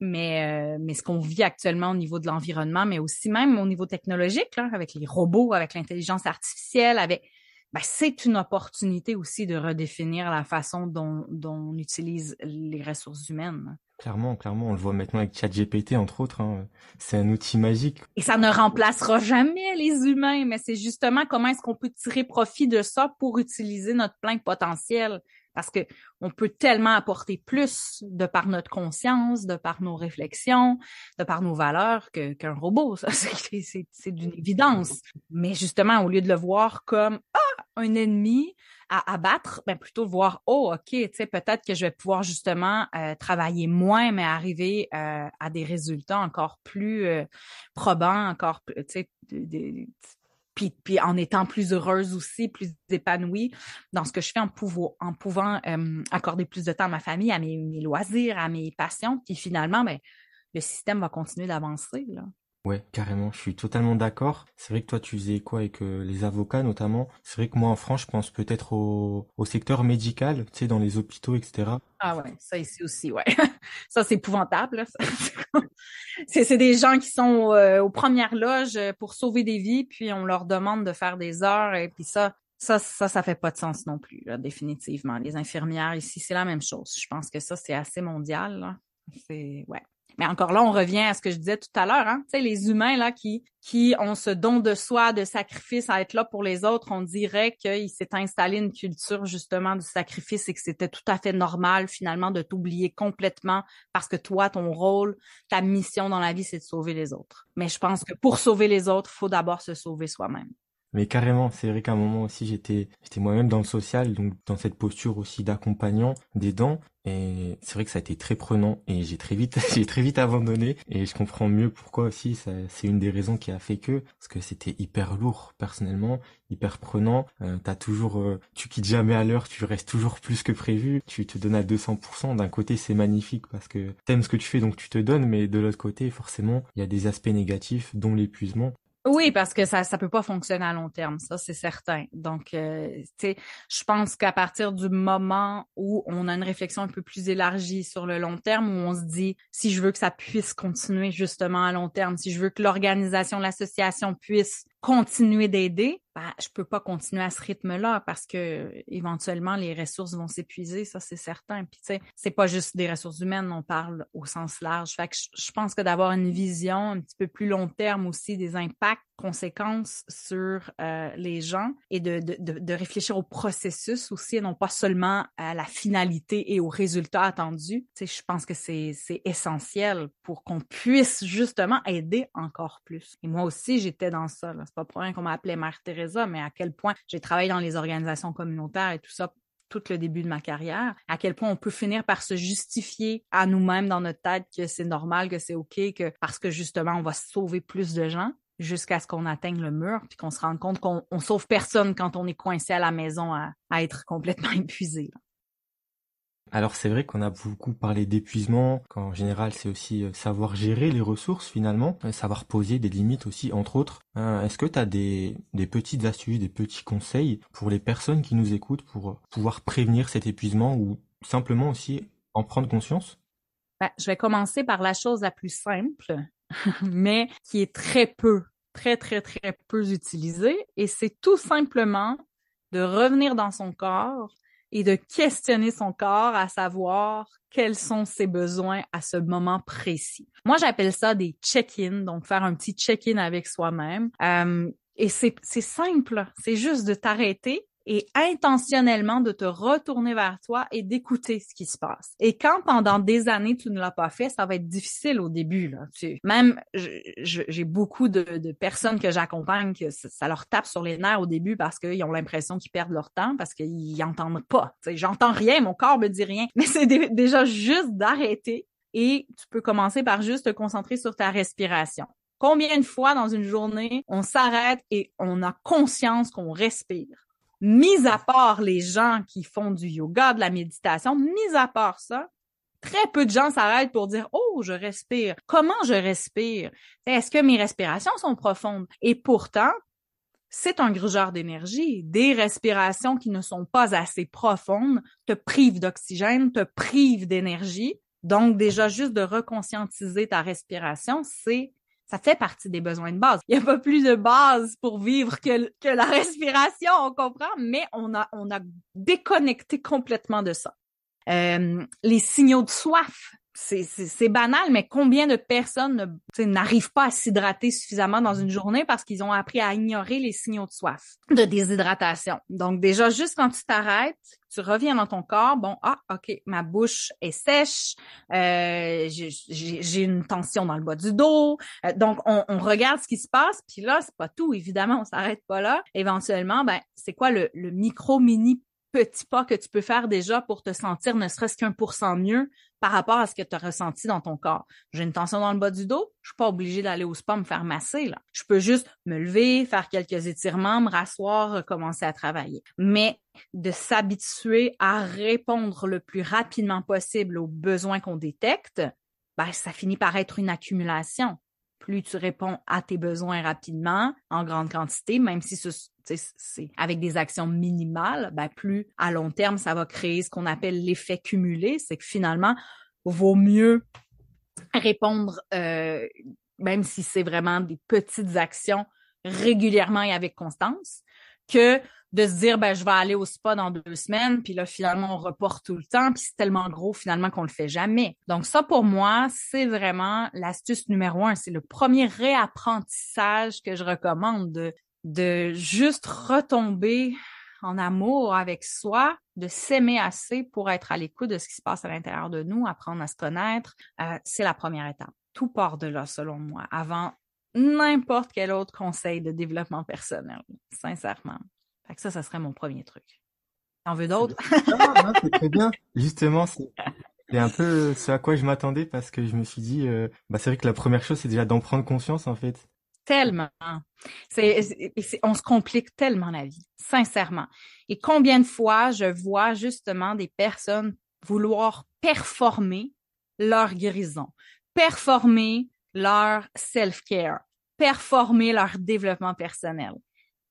Mais, mais ce qu'on vit actuellement au niveau de l'environnement, mais aussi même au niveau technologique, là, avec les robots, avec l'intelligence artificielle, avec ben, c'est une opportunité aussi de redéfinir la façon dont, dont on utilise les ressources humaines. Clairement, clairement, on le voit maintenant avec ChatGPT entre autres. Hein. C'est un outil magique. Et ça ne remplacera jamais les humains, mais c'est justement comment est-ce qu'on peut tirer profit de ça pour utiliser notre plein potentiel parce que on peut tellement apporter plus de par notre conscience, de par nos réflexions, de par nos valeurs qu'un robot. Ça, *laughs* c'est d'une évidence. Mais justement, au lieu de le voir comme ah un ennemi à abattre, ben plutôt voir oh ok, tu sais peut-être que je vais pouvoir justement euh, travailler moins, mais arriver euh, à des résultats encore plus euh, probants, encore tu sais puis, puis en étant plus heureuse aussi, plus épanouie dans ce que je fais en, pouvant, en pouvant accorder plus de temps à ma famille, à mes, loisirs, à mes passions. Puis finalement, ben, le système va continuer d'avancer. Ouais, carrément, je suis totalement d'accord. C'est vrai que toi, tu faisais quoi avec euh, les avocats notamment? C'est vrai que moi, en France, je pense peut-être au, au secteur médical, tu sais, dans les hôpitaux, etc. Ah ouais, ça ici aussi, ouais. *laughs* ça, c'est épouvantable. *laughs* c'est des gens qui sont euh, aux premières loges pour sauver des vies, puis on leur demande de faire des heures, et puis ça, Ça, ça, ça fait pas de sens non plus, là, définitivement. Les infirmières ici, c'est la même chose. Je pense que ça, c'est assez mondial. Là. C'est ouais. Mais encore là, on revient à ce que je disais tout à l'heure, hein. Tu sais, les humains là qui qui ont ce don de soi, de sacrifice à être là pour les autres, on dirait qu'il s'est installé une culture justement du sacrifice et que c'était tout à fait normal finalement de t'oublier complètement parce que toi, ton rôle, ta mission dans la vie, c'est de sauver les autres. Mais je pense que pour sauver les autres, faut d'abord se sauver soi-même. Mais carrément, c'est vrai qu'à un moment aussi, j'étais, moi-même dans le social, donc dans cette posture aussi d'accompagnant, d'aidant. Et c'est vrai que ça a été très prenant et j'ai très vite, *laughs* j'ai très vite abandonné. Et je comprends mieux pourquoi aussi. c'est une des raisons qui a fait que, parce que c'était hyper lourd personnellement, hyper prenant. Euh, t'as toujours, euh, tu quittes jamais à l'heure, tu restes toujours plus que prévu. Tu te donnes à 200%. D'un côté, c'est magnifique parce que t'aimes ce que tu fais, donc tu te donnes. Mais de l'autre côté, forcément, il y a des aspects négatifs, dont l'épuisement. Oui, parce que ça ça peut pas fonctionner à long terme, ça c'est certain. Donc, euh, tu sais, je pense qu'à partir du moment où on a une réflexion un peu plus élargie sur le long terme, où on se dit si je veux que ça puisse continuer justement à long terme, si je veux que l'organisation, l'association puisse continuer d'aider, ben, je peux pas continuer à ce rythme-là parce que éventuellement les ressources vont s'épuiser, ça c'est certain. Puis tu sais, c'est pas juste des ressources humaines, on parle au sens large. Fait que je pense que d'avoir une vision un petit peu plus long terme aussi des impacts conséquences sur euh, les gens et de, de, de, réfléchir au processus aussi et non pas seulement à la finalité et aux résultats attendus. Tu sais, je pense que c'est essentiel pour qu'on puisse justement aider encore plus. Et moi aussi, j'étais dans ça. C'est pas pour rien qu'on m'appelait Mère Teresa, mais à quel point j'ai travaillé dans les organisations communautaires et tout ça tout le début de ma carrière, à quel point on peut finir par se justifier à nous-mêmes dans notre tête que c'est normal, que c'est OK, que parce que justement, on va sauver plus de gens jusqu'à ce qu'on atteigne le mur, puis qu'on se rende compte qu'on on sauve personne quand on est coincé à la maison à, être complètement *laughs* épuisé. Alors c'est vrai qu'on a beaucoup parlé d'épuisement, qu'en général c'est aussi euh, savoir gérer les ressources finalement, euh, savoir poser des limites aussi entre autres. Euh, est-ce que tu as des, des petites astuces, des petits conseils pour les personnes qui nous écoutent pour pouvoir prévenir cet épuisement ou simplement aussi en prendre conscience? Ben, Je vais commencer par la chose la plus simple, *laughs* mais qui est très peu très, très, très peu utilisé. Et c'est tout simplement de revenir dans son corps et de questionner son corps à savoir quels sont ses besoins à ce moment précis. Moi, j'appelle ça des check-in, donc faire un petit check-in avec soi-même. Euh, et c'est simple, c'est juste de t'arrêter et intentionnellement de te retourner vers toi et d'écouter ce qui se passe. Et quand pendant des années tu ne l'as pas fait, ça va être difficile au début. Là. Tu, même j'ai beaucoup de, de, personnes que j'accompagne que ça, leur tape sur les nerfs au début parce qu'ils ont l'impression qu'ils perdent leur temps parce qu'ils n'entendent pas. J'entends rien, mon corps me dit rien. *laughs* Mais c'est déjà juste d'arrêter et tu peux commencer par juste te concentrer sur ta respiration. Combien de fois dans une journée on s'arrête et on a conscience qu'on respire? Mis à part les gens qui font du yoga, de la méditation, mis à part ça, très peu de gens s'arrêtent pour dire oh je respire. Comment je respire? Est-ce que mes respirations sont profondes? Et pourtant c'est un grugeur d'énergie. Des respirations qui ne sont pas assez profondes te privent d'oxygène te privent d'énergie. Donc déjà juste de reconscientiser ta respiration c'est ça fait partie des besoins de base. Il n'y a pas plus de base pour vivre que, la respiration, on comprend, mais on a, on a déconnecté complètement de ça. Euh, les signaux de soif, c'est banal, mais combien de personnes n'arrivent pas à s'hydrater suffisamment dans une journée parce qu'ils ont appris à ignorer les signaux de soif, de déshydratation. Donc déjà, juste quand tu t'arrêtes, tu reviens dans ton corps, bon, ah, ok, ma bouche est sèche, euh, j'ai une tension dans le bas du dos. Euh, donc, on, regarde ce qui se passe, puis là, c'est pas tout, évidemment, on s'arrête pas là. Éventuellement, ben, c'est quoi le, le micro-mini petit pas que tu peux faire déjà pour te sentir ne serait-ce qu'un pour cent mieux par rapport à ce que tu as ressenti dans ton corps. J'ai une tension dans le bas du dos, je suis pas obligée d'aller au spa me faire masser là. Je peux juste me lever, faire quelques étirements, me rasseoir, commencer à travailler. Mais de s'habituer à répondre le plus rapidement possible aux besoins qu'on détecte, ben, ça finit par être une accumulation plus tu réponds à tes besoins rapidement, en grande quantité, même si c'est avec des actions minimales, ben plus à long terme, ça va créer ce qu'on appelle l'effet cumulé. C'est que finalement, vaut mieux répondre, euh, même si c'est vraiment des petites actions régulièrement et avec constance, que de se dire ben je vais aller au spa dans deux semaines puis là finalement on reporte tout le temps puis c'est tellement gros finalement qu'on le fait jamais donc ça pour moi c'est vraiment l'astuce numéro un c'est le premier réapprentissage que je recommande de de juste retomber en amour avec soi, de s'aimer assez pour être à l'écoute de ce qui se passe à l'intérieur de nous, apprendre à se connaître, euh, c'est la première étape. Tout part de là, selon moi, avant n'importe quel autre conseil de développement personnel, sincèrement. Fait que ça, ça serait mon premier truc. T'en veux d'autres? c'est très bien. Justement, c'est un peu ce à quoi je m'attendais parce que je me suis dit, euh, bah c'est vrai que la première chose, c'est déjà d'en prendre conscience, en fait. Tellement. C'est, on se complique tellement la vie, sincèrement. Et combien de fois je vois justement des personnes vouloir performer leur guérison, performer leur self-care, performer leur développement personnel.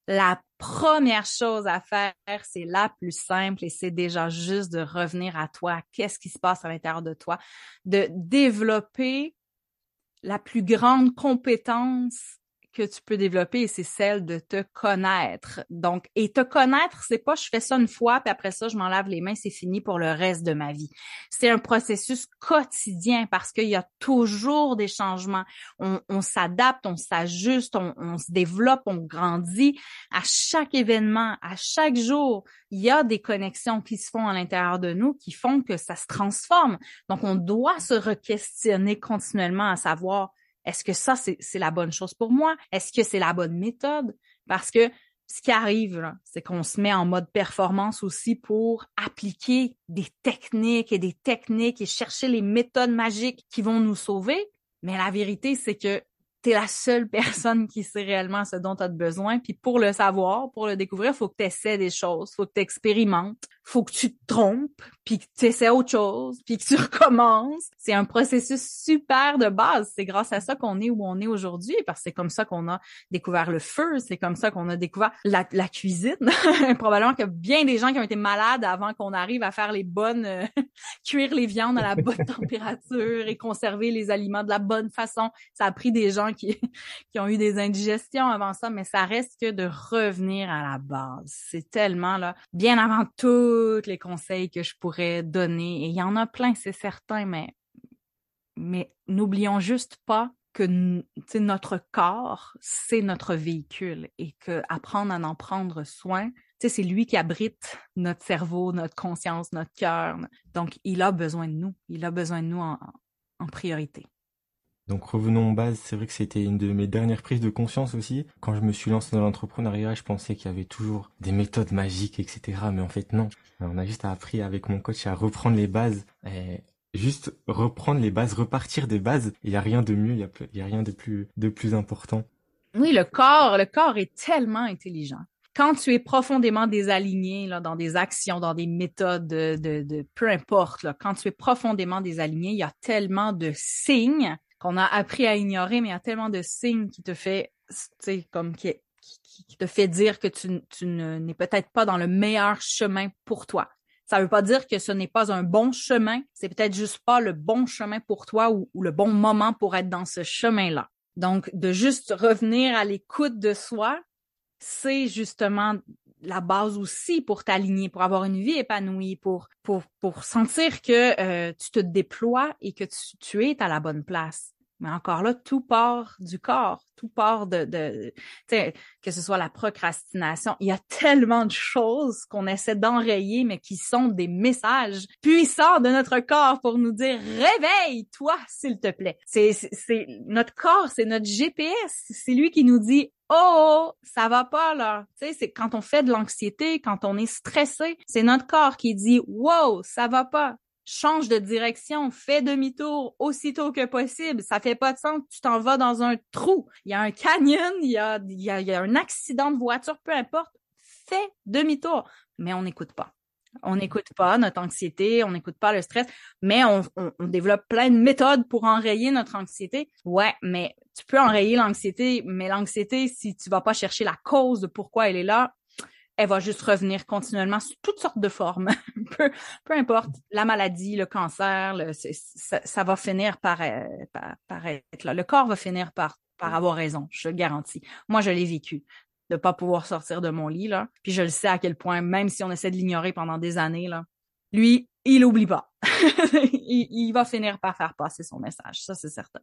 La première chose à faire, c'est la plus simple et c'est déjà juste de revenir à toi. Qu'est-ce qui se passe à l'intérieur de toi? De développer la plus grande compétence que tu peux développer, c'est celle de te connaître. Donc, et te connaître, c'est pas je fais ça une fois, puis après ça, je m'en lave les mains, c'est fini pour le reste de ma vie. C'est un processus quotidien parce qu'il y a toujours des changements. On, s'adapte, on s'ajuste, on, on se développe, on grandit. À chaque événement, à chaque jour, il y a des connexions qui se font à l'intérieur de nous qui font que ça se transforme. Donc, on doit se re-questionner continuellement à savoir est-ce que ça, c'est la bonne chose pour moi? Est-ce que c'est la bonne méthode? Parce que ce qui arrive, c'est qu'on se met en mode performance aussi pour appliquer des techniques et des techniques et chercher les méthodes magiques qui vont nous sauver. Mais la vérité, c'est que tu es la seule *laughs* personne qui sait réellement ce dont tu as besoin. Puis pour le savoir, pour le découvrir, il faut que tu essaies des choses, faut que tu expérimentes, faut que tu te trompes, puis que tu essaies autre chose, puis que tu *laughs* recommences. C'est un processus super de base. C'est grâce à ça qu'on est où on est aujourd'hui, parce que c'est comme ça qu'on a découvert le feu, c'est comme ça qu'on a découvert la, la cuisine. *laughs* Probablement que bien des gens qui ont été malades avant qu'on arrive à faire les bonnes, euh, *laughs* cuire les viandes à la bonne température et conserver les aliments de la bonne façon. Ça a pris des gens qui, qui ont eu des indigestions avant ça, mais ça reste que de revenir à la base. C'est tellement là, bien avant les conseils que je pourrais donner, et il y en a plein, c'est certain, mais, mais n'oublions juste pas que notre corps, c'est notre véhicule et que apprendre à en prendre soin, c'est lui qui abrite notre cerveau, notre conscience, notre cœur. Donc, il a besoin de nous. Il a besoin de nous en priorité. Donc revenons aux bases, c'est vrai que c'était une de mes dernières prises de conscience aussi. Quand je me suis lancé dans l'entrepreneuriat, je pensais qu'il y avait toujours des méthodes magiques, etc. Mais en fait non. On a juste appris avec mon coach à reprendre les bases, et juste reprendre les bases, repartir des bases. Il n'y a rien de mieux, il n'y a, rien de plus, important. Oui, le corps, le corps est tellement intelligent quand tu es profondément désaligné dans des actions, dans des méthodes de, peu importe, quand tu es profondément désaligné, il y a tellement de signes qu'on a appris à ignorer, mais il y a tellement de signes qui te fait, comme qui, qui, te fait dire que tu, n'es peut-être pas dans le meilleur chemin pour toi. Ça veut pas dire que ce n'est pas un bon chemin, c'est peut-être juste pas le bon chemin pour toi ou le bon moment pour être dans ce chemin-là. Donc, de juste revenir à l'écoute de soi, c'est justement la base aussi pour t'aligner, pour avoir une vie épanouie, pour pour pour sentir que euh, tu te déploies et que tu, tu es à la bonne place. Mais encore là, tout part du corps, tout part de, de que ce soit la procrastination. Il y a tellement de choses qu'on essaie d'enrayer, mais qui sont des messages puissants de notre corps pour nous dire réveille-toi, s'il te plaît. C'est, notre corps, c'est notre GPS. C'est lui qui nous dit oh, ça va pas là. Tu sais, c'est quand on fait de l'anxiété, quand on est stressé, c'est notre corps qui dit wow, ça va pas change de direction, fais demi-tour aussitôt que possible. Ça fait pas de sens. Tu t'en vas dans un trou. Il y a un canyon, il y a, il y a, il y a un accident de voiture, peu importe. Fais demi-tour. Mais on n'écoute pas. On n'écoute pas notre anxiété, on n'écoute pas le stress, mais on, on, on, développe plein de méthodes pour enrayer notre anxiété. Ouais, mais tu peux enrayer l'anxiété, mais l'anxiété, si tu vas pas chercher la cause de pourquoi elle est là, elle va juste revenir continuellement sous toutes sortes de formes. *laughs* peu, peu importe, la maladie, le cancer, ça, va finir par, euh, par, par, être là. Le corps va finir par, par avoir raison, je le garantis. Moi, je l'ai vécu. de pas pouvoir sortir de mon lit, là. Puis je le sais à quel point, même si on essaie de l'ignorer pendant des années, là, lui, il oublie pas. *laughs* il va finir par faire passer son message, ça c'est certain.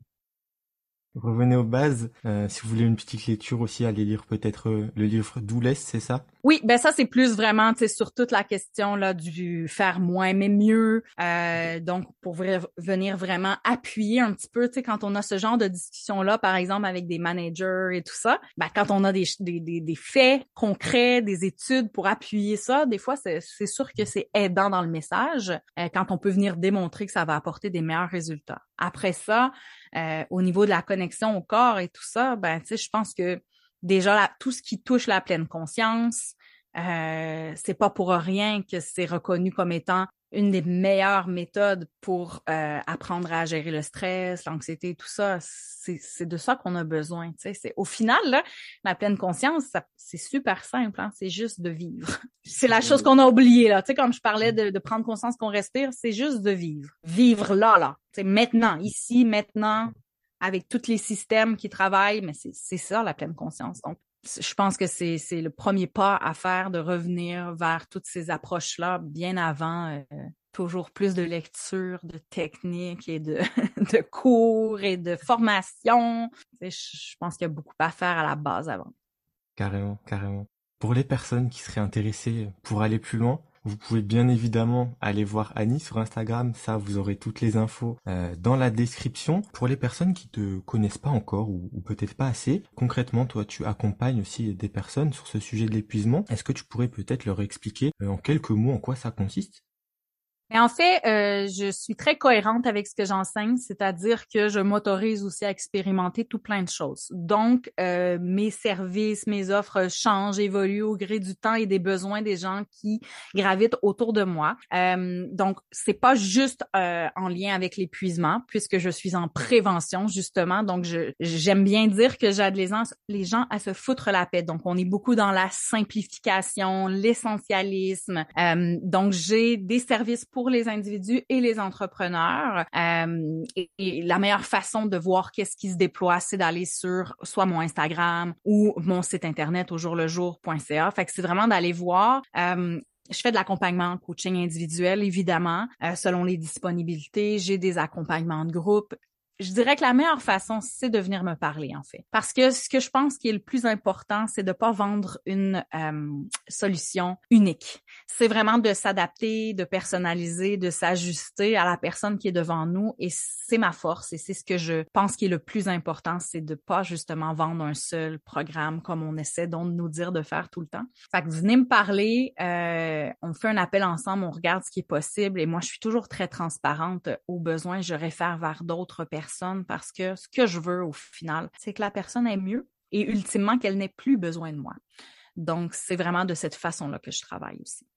Revenez aux bases. Euh, si vous voulez une petite lecture aussi, allez lire peut-être euh, le livre Doulès, c'est ça? Oui, ben ça c'est plus vraiment, tu sais, sur toute la question là du faire moins mais mieux. Euh, donc pour venir vraiment appuyer un petit peu, tu sais, quand on a ce genre de discussion là, par exemple avec des managers et tout ça, ben quand on a des des, des, des faits concrets, des études pour appuyer ça, des fois c'est c'est sûr que c'est aidant dans le message euh, quand on peut venir démontrer que ça va apporter des meilleurs résultats. Après ça, euh, au niveau de la connexion au corps et tout ça, ben, tu sais, je pense que déjà tout ce qui touche la pleine conscience, euh, c'est pas pour rien que c'est reconnu comme étant une des meilleures méthodes pour euh, apprendre à gérer le stress, l'anxiété, tout ça. C'est de ça qu'on a besoin. Tu sais. Au final, là, la pleine conscience, c'est super simple. Hein? C'est juste de vivre. *laughs* C'est la chose qu'on a oubliée. Là. Tu sais, comme je parlais de, de prendre conscience qu'on respire, c'est juste de vivre. Vivre là, là. Tu sais, maintenant, ici, maintenant, avec tous les systèmes qui travaillent, mais c'est ça la pleine conscience. Donc, je pense que c'est le premier pas à faire de revenir vers toutes ces approches-là bien avant euh, toujours plus de lecture, de techniques et de, *laughs* de cours et de formation. Je pense qu'il y a beaucoup à faire à la base avant. Carrément, carrément. Pour les personnes qui seraient intéressées pour aller plus loin, vous pouvez bien évidemment aller voir Annie sur Instagram, ça vous aurez toutes les infos euh, dans la description. Pour les personnes qui te connaissent pas encore ou, peut-être pas assez, concrètement toi tu accompagnes aussi des personnes sur ce sujet de l'épuisement. Est-ce que tu pourrais peut-être leur expliquer euh, en quelques mots en quoi ça consiste? Mais en fait, euh, je suis très cohérente avec ce que j'enseigne, c'est-à-dire que je m'autorise aussi à expérimenter tout plein de choses. Donc, euh, mes services, mes offres changent, évoluent au gré du temps et des besoins des gens qui gravitent autour de moi. Euh, donc, c'est pas juste euh, en lien avec l'épuisement, puisque je suis en prévention justement. Donc, j'aime bien dire que j'aide les, les gens à se foutre la paix. Donc, on est beaucoup dans la simplification, l'essentialisme. Euh, donc, j'ai des services pour pour les individus et les entrepreneurs. Euh, et, la meilleure façon de voir qu'est-ce qui se déploie, c'est d'aller sur soit mon Instagram ou mon site internet au jour le jour.ca. Fait que c'est vraiment d'aller voir. Euh, je fais de l'accompagnement coaching individuel, évidemment, euh, selon les disponibilités. J'ai des accompagnements de groupe je dirais que la meilleure façon, c'est de venir me parler, en fait. Parce que ce que je pense qui est le plus important, c'est de pas vendre une euh, solution unique. C'est vraiment de s'adapter, de personnaliser, de s'ajuster à la personne qui est devant nous. Et c'est ma force et c'est ce que je pense qui est le plus important, c'est de pas justement vendre un seul programme comme on essaie donc de nous dire de faire tout le temps. Fait que venez me parler, euh, on fait un appel ensemble, on regarde ce qui est possible. Et moi, je suis toujours très transparente. Au besoin, je réfère vers d'autres personnes parce que ce que je veux au final, c'est que la personne ait mieux et ultimement qu'elle n'ait plus besoin de moi. Donc, c'est vraiment de cette façon-là que je travaille aussi.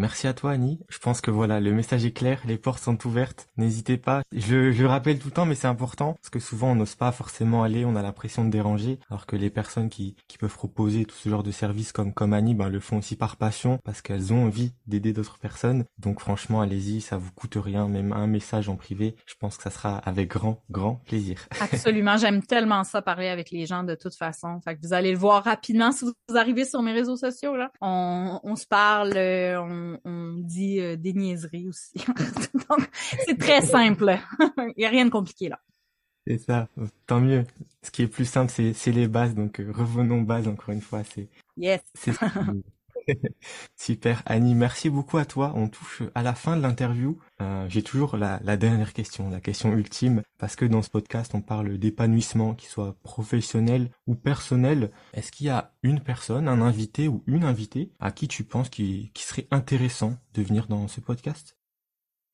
Merci à toi Annie. Je pense que voilà, le message est clair, les portes sont ouvertes. N'hésitez pas. Je, je le rappelle tout le temps, mais c'est important parce que souvent on n'ose pas forcément aller, on a l'impression de déranger, alors que les personnes qui, qui peuvent proposer tout ce genre de services comme comme Annie, ben le font aussi par passion parce qu'elles ont envie d'aider d'autres personnes. Donc franchement, allez-y, ça vous coûte rien, même un message en privé. Je pense que ça sera avec grand grand plaisir. *laughs* Absolument, j'aime tellement ça parler avec les gens de toute façon. Fait que vous allez le voir rapidement si vous arrivez sur mes réseaux sociaux là. On, on se parle, euh, on on, dit euh, des niaiseries aussi. *laughs* Donc, c'est très simple. *laughs* Il n'y a rien de compliqué là. C'est ça, tant mieux. Ce qui est plus simple, c'est les bases. Donc, euh, revenons aux bases encore une fois. C'est yes. *laughs* *laughs* Super. Annie, merci beaucoup à toi. On touche à la fin de l'interview. Euh, j'ai toujours la, dernière question, la question ultime, parce que dans ce podcast, on parle d'épanouissement, qu'il soit professionnel ou personnel. Est-ce qu'il y a une personne, un invité ou une invitée à qui tu penses qu'il qui serait intéressant de venir dans ce podcast?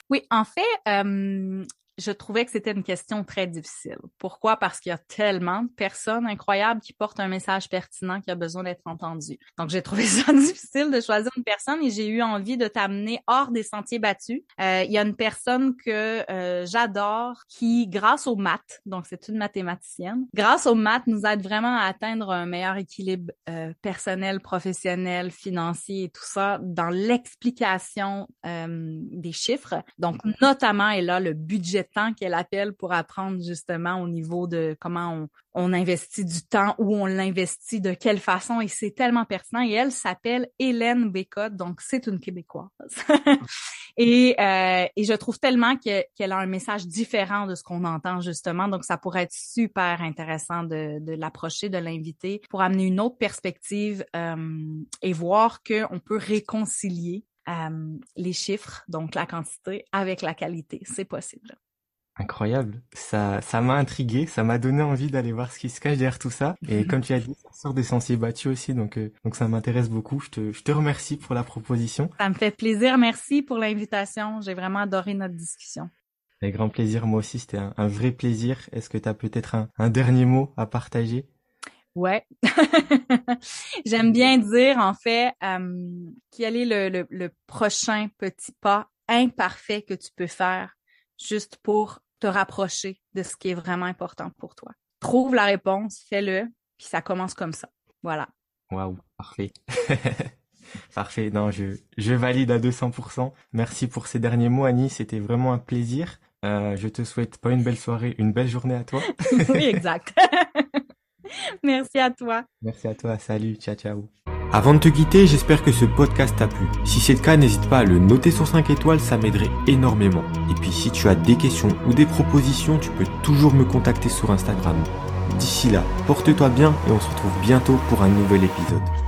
Oui, en fait, euh, je trouvais que c'était une question très difficile. Pourquoi? Parce qu'il y a tellement de personnes incroyables qui portent un message pertinent qui a besoin d'être entendu. Donc, j'ai trouvé *laughs* ça difficile de choisir une personne et j'ai eu envie de t'amener hors des sentiers battus. Euh, il y a une personne que euh, j'adore qui, grâce aux maths, donc c'est une mathématicienne, grâce aux maths, nous aide vraiment à atteindre un meilleur équilibre euh, personnel, professionnel, financier et tout ça dans l'explication des chiffres. Donc, notamment, elle a le budget temps qu'elle appelle pour apprendre justement au niveau de comment on, on investit du temps, où on l'investit, de quelle façon, et c'est tellement pertinent. Et elle s'appelle Hélène Bécotte, donc c'est une Québécoise. *laughs* et, euh, et je trouve tellement qu'elle a un message différent de ce qu'on entend justement, donc ça pourrait être super intéressant de, de l'approcher, de l'inviter pour amener une autre perspective euh, et voir qu'on peut réconcilier euh, les chiffres, donc la quantité, avec la qualité. C'est possible. Incroyable. Ça, ça m'a intrigué, ça m'a donné envie d'aller voir ce qui se cache derrière tout ça. Et comme tu as dit, ça sort des sentiers battus aussi, donc euh, donc ça m'intéresse beaucoup. Je te, je te remercie pour la proposition. Ça me fait plaisir. Merci pour l'invitation. J'ai vraiment adoré notre discussion. Avec grand plaisir. Moi aussi, c'était un, vrai plaisir. Est-ce que tu as peut-être un, un dernier mot à partager? Ouais. *laughs* J'aime bien dire, en fait, euh, quel est le, le, le prochain petit pas imparfait que tu peux faire juste pour te rapprocher de ce qui est vraiment important pour toi. Trouve la réponse, fais-le, puis ça commence comme ça. Voilà. Waouh, parfait. *laughs* parfait. Non, je, je valide à 200%. Merci pour ces derniers mots, Annie. C'était vraiment un plaisir. Euh, je te souhaite pas une belle soirée, une belle journée à toi. *laughs* oui, exact. *laughs* Merci à toi. Merci à toi. Salut. Ciao, ciao. Avant de te quitter, j'espère que ce podcast t'a plu. Si c'est le cas, n'hésite pas à le noter sur 5 étoiles, ça m'aiderait énormément. Et puis si tu as des questions ou des propositions, tu peux toujours me contacter sur Instagram. D'ici là, porte-toi bien et on se retrouve bientôt pour un nouvel épisode.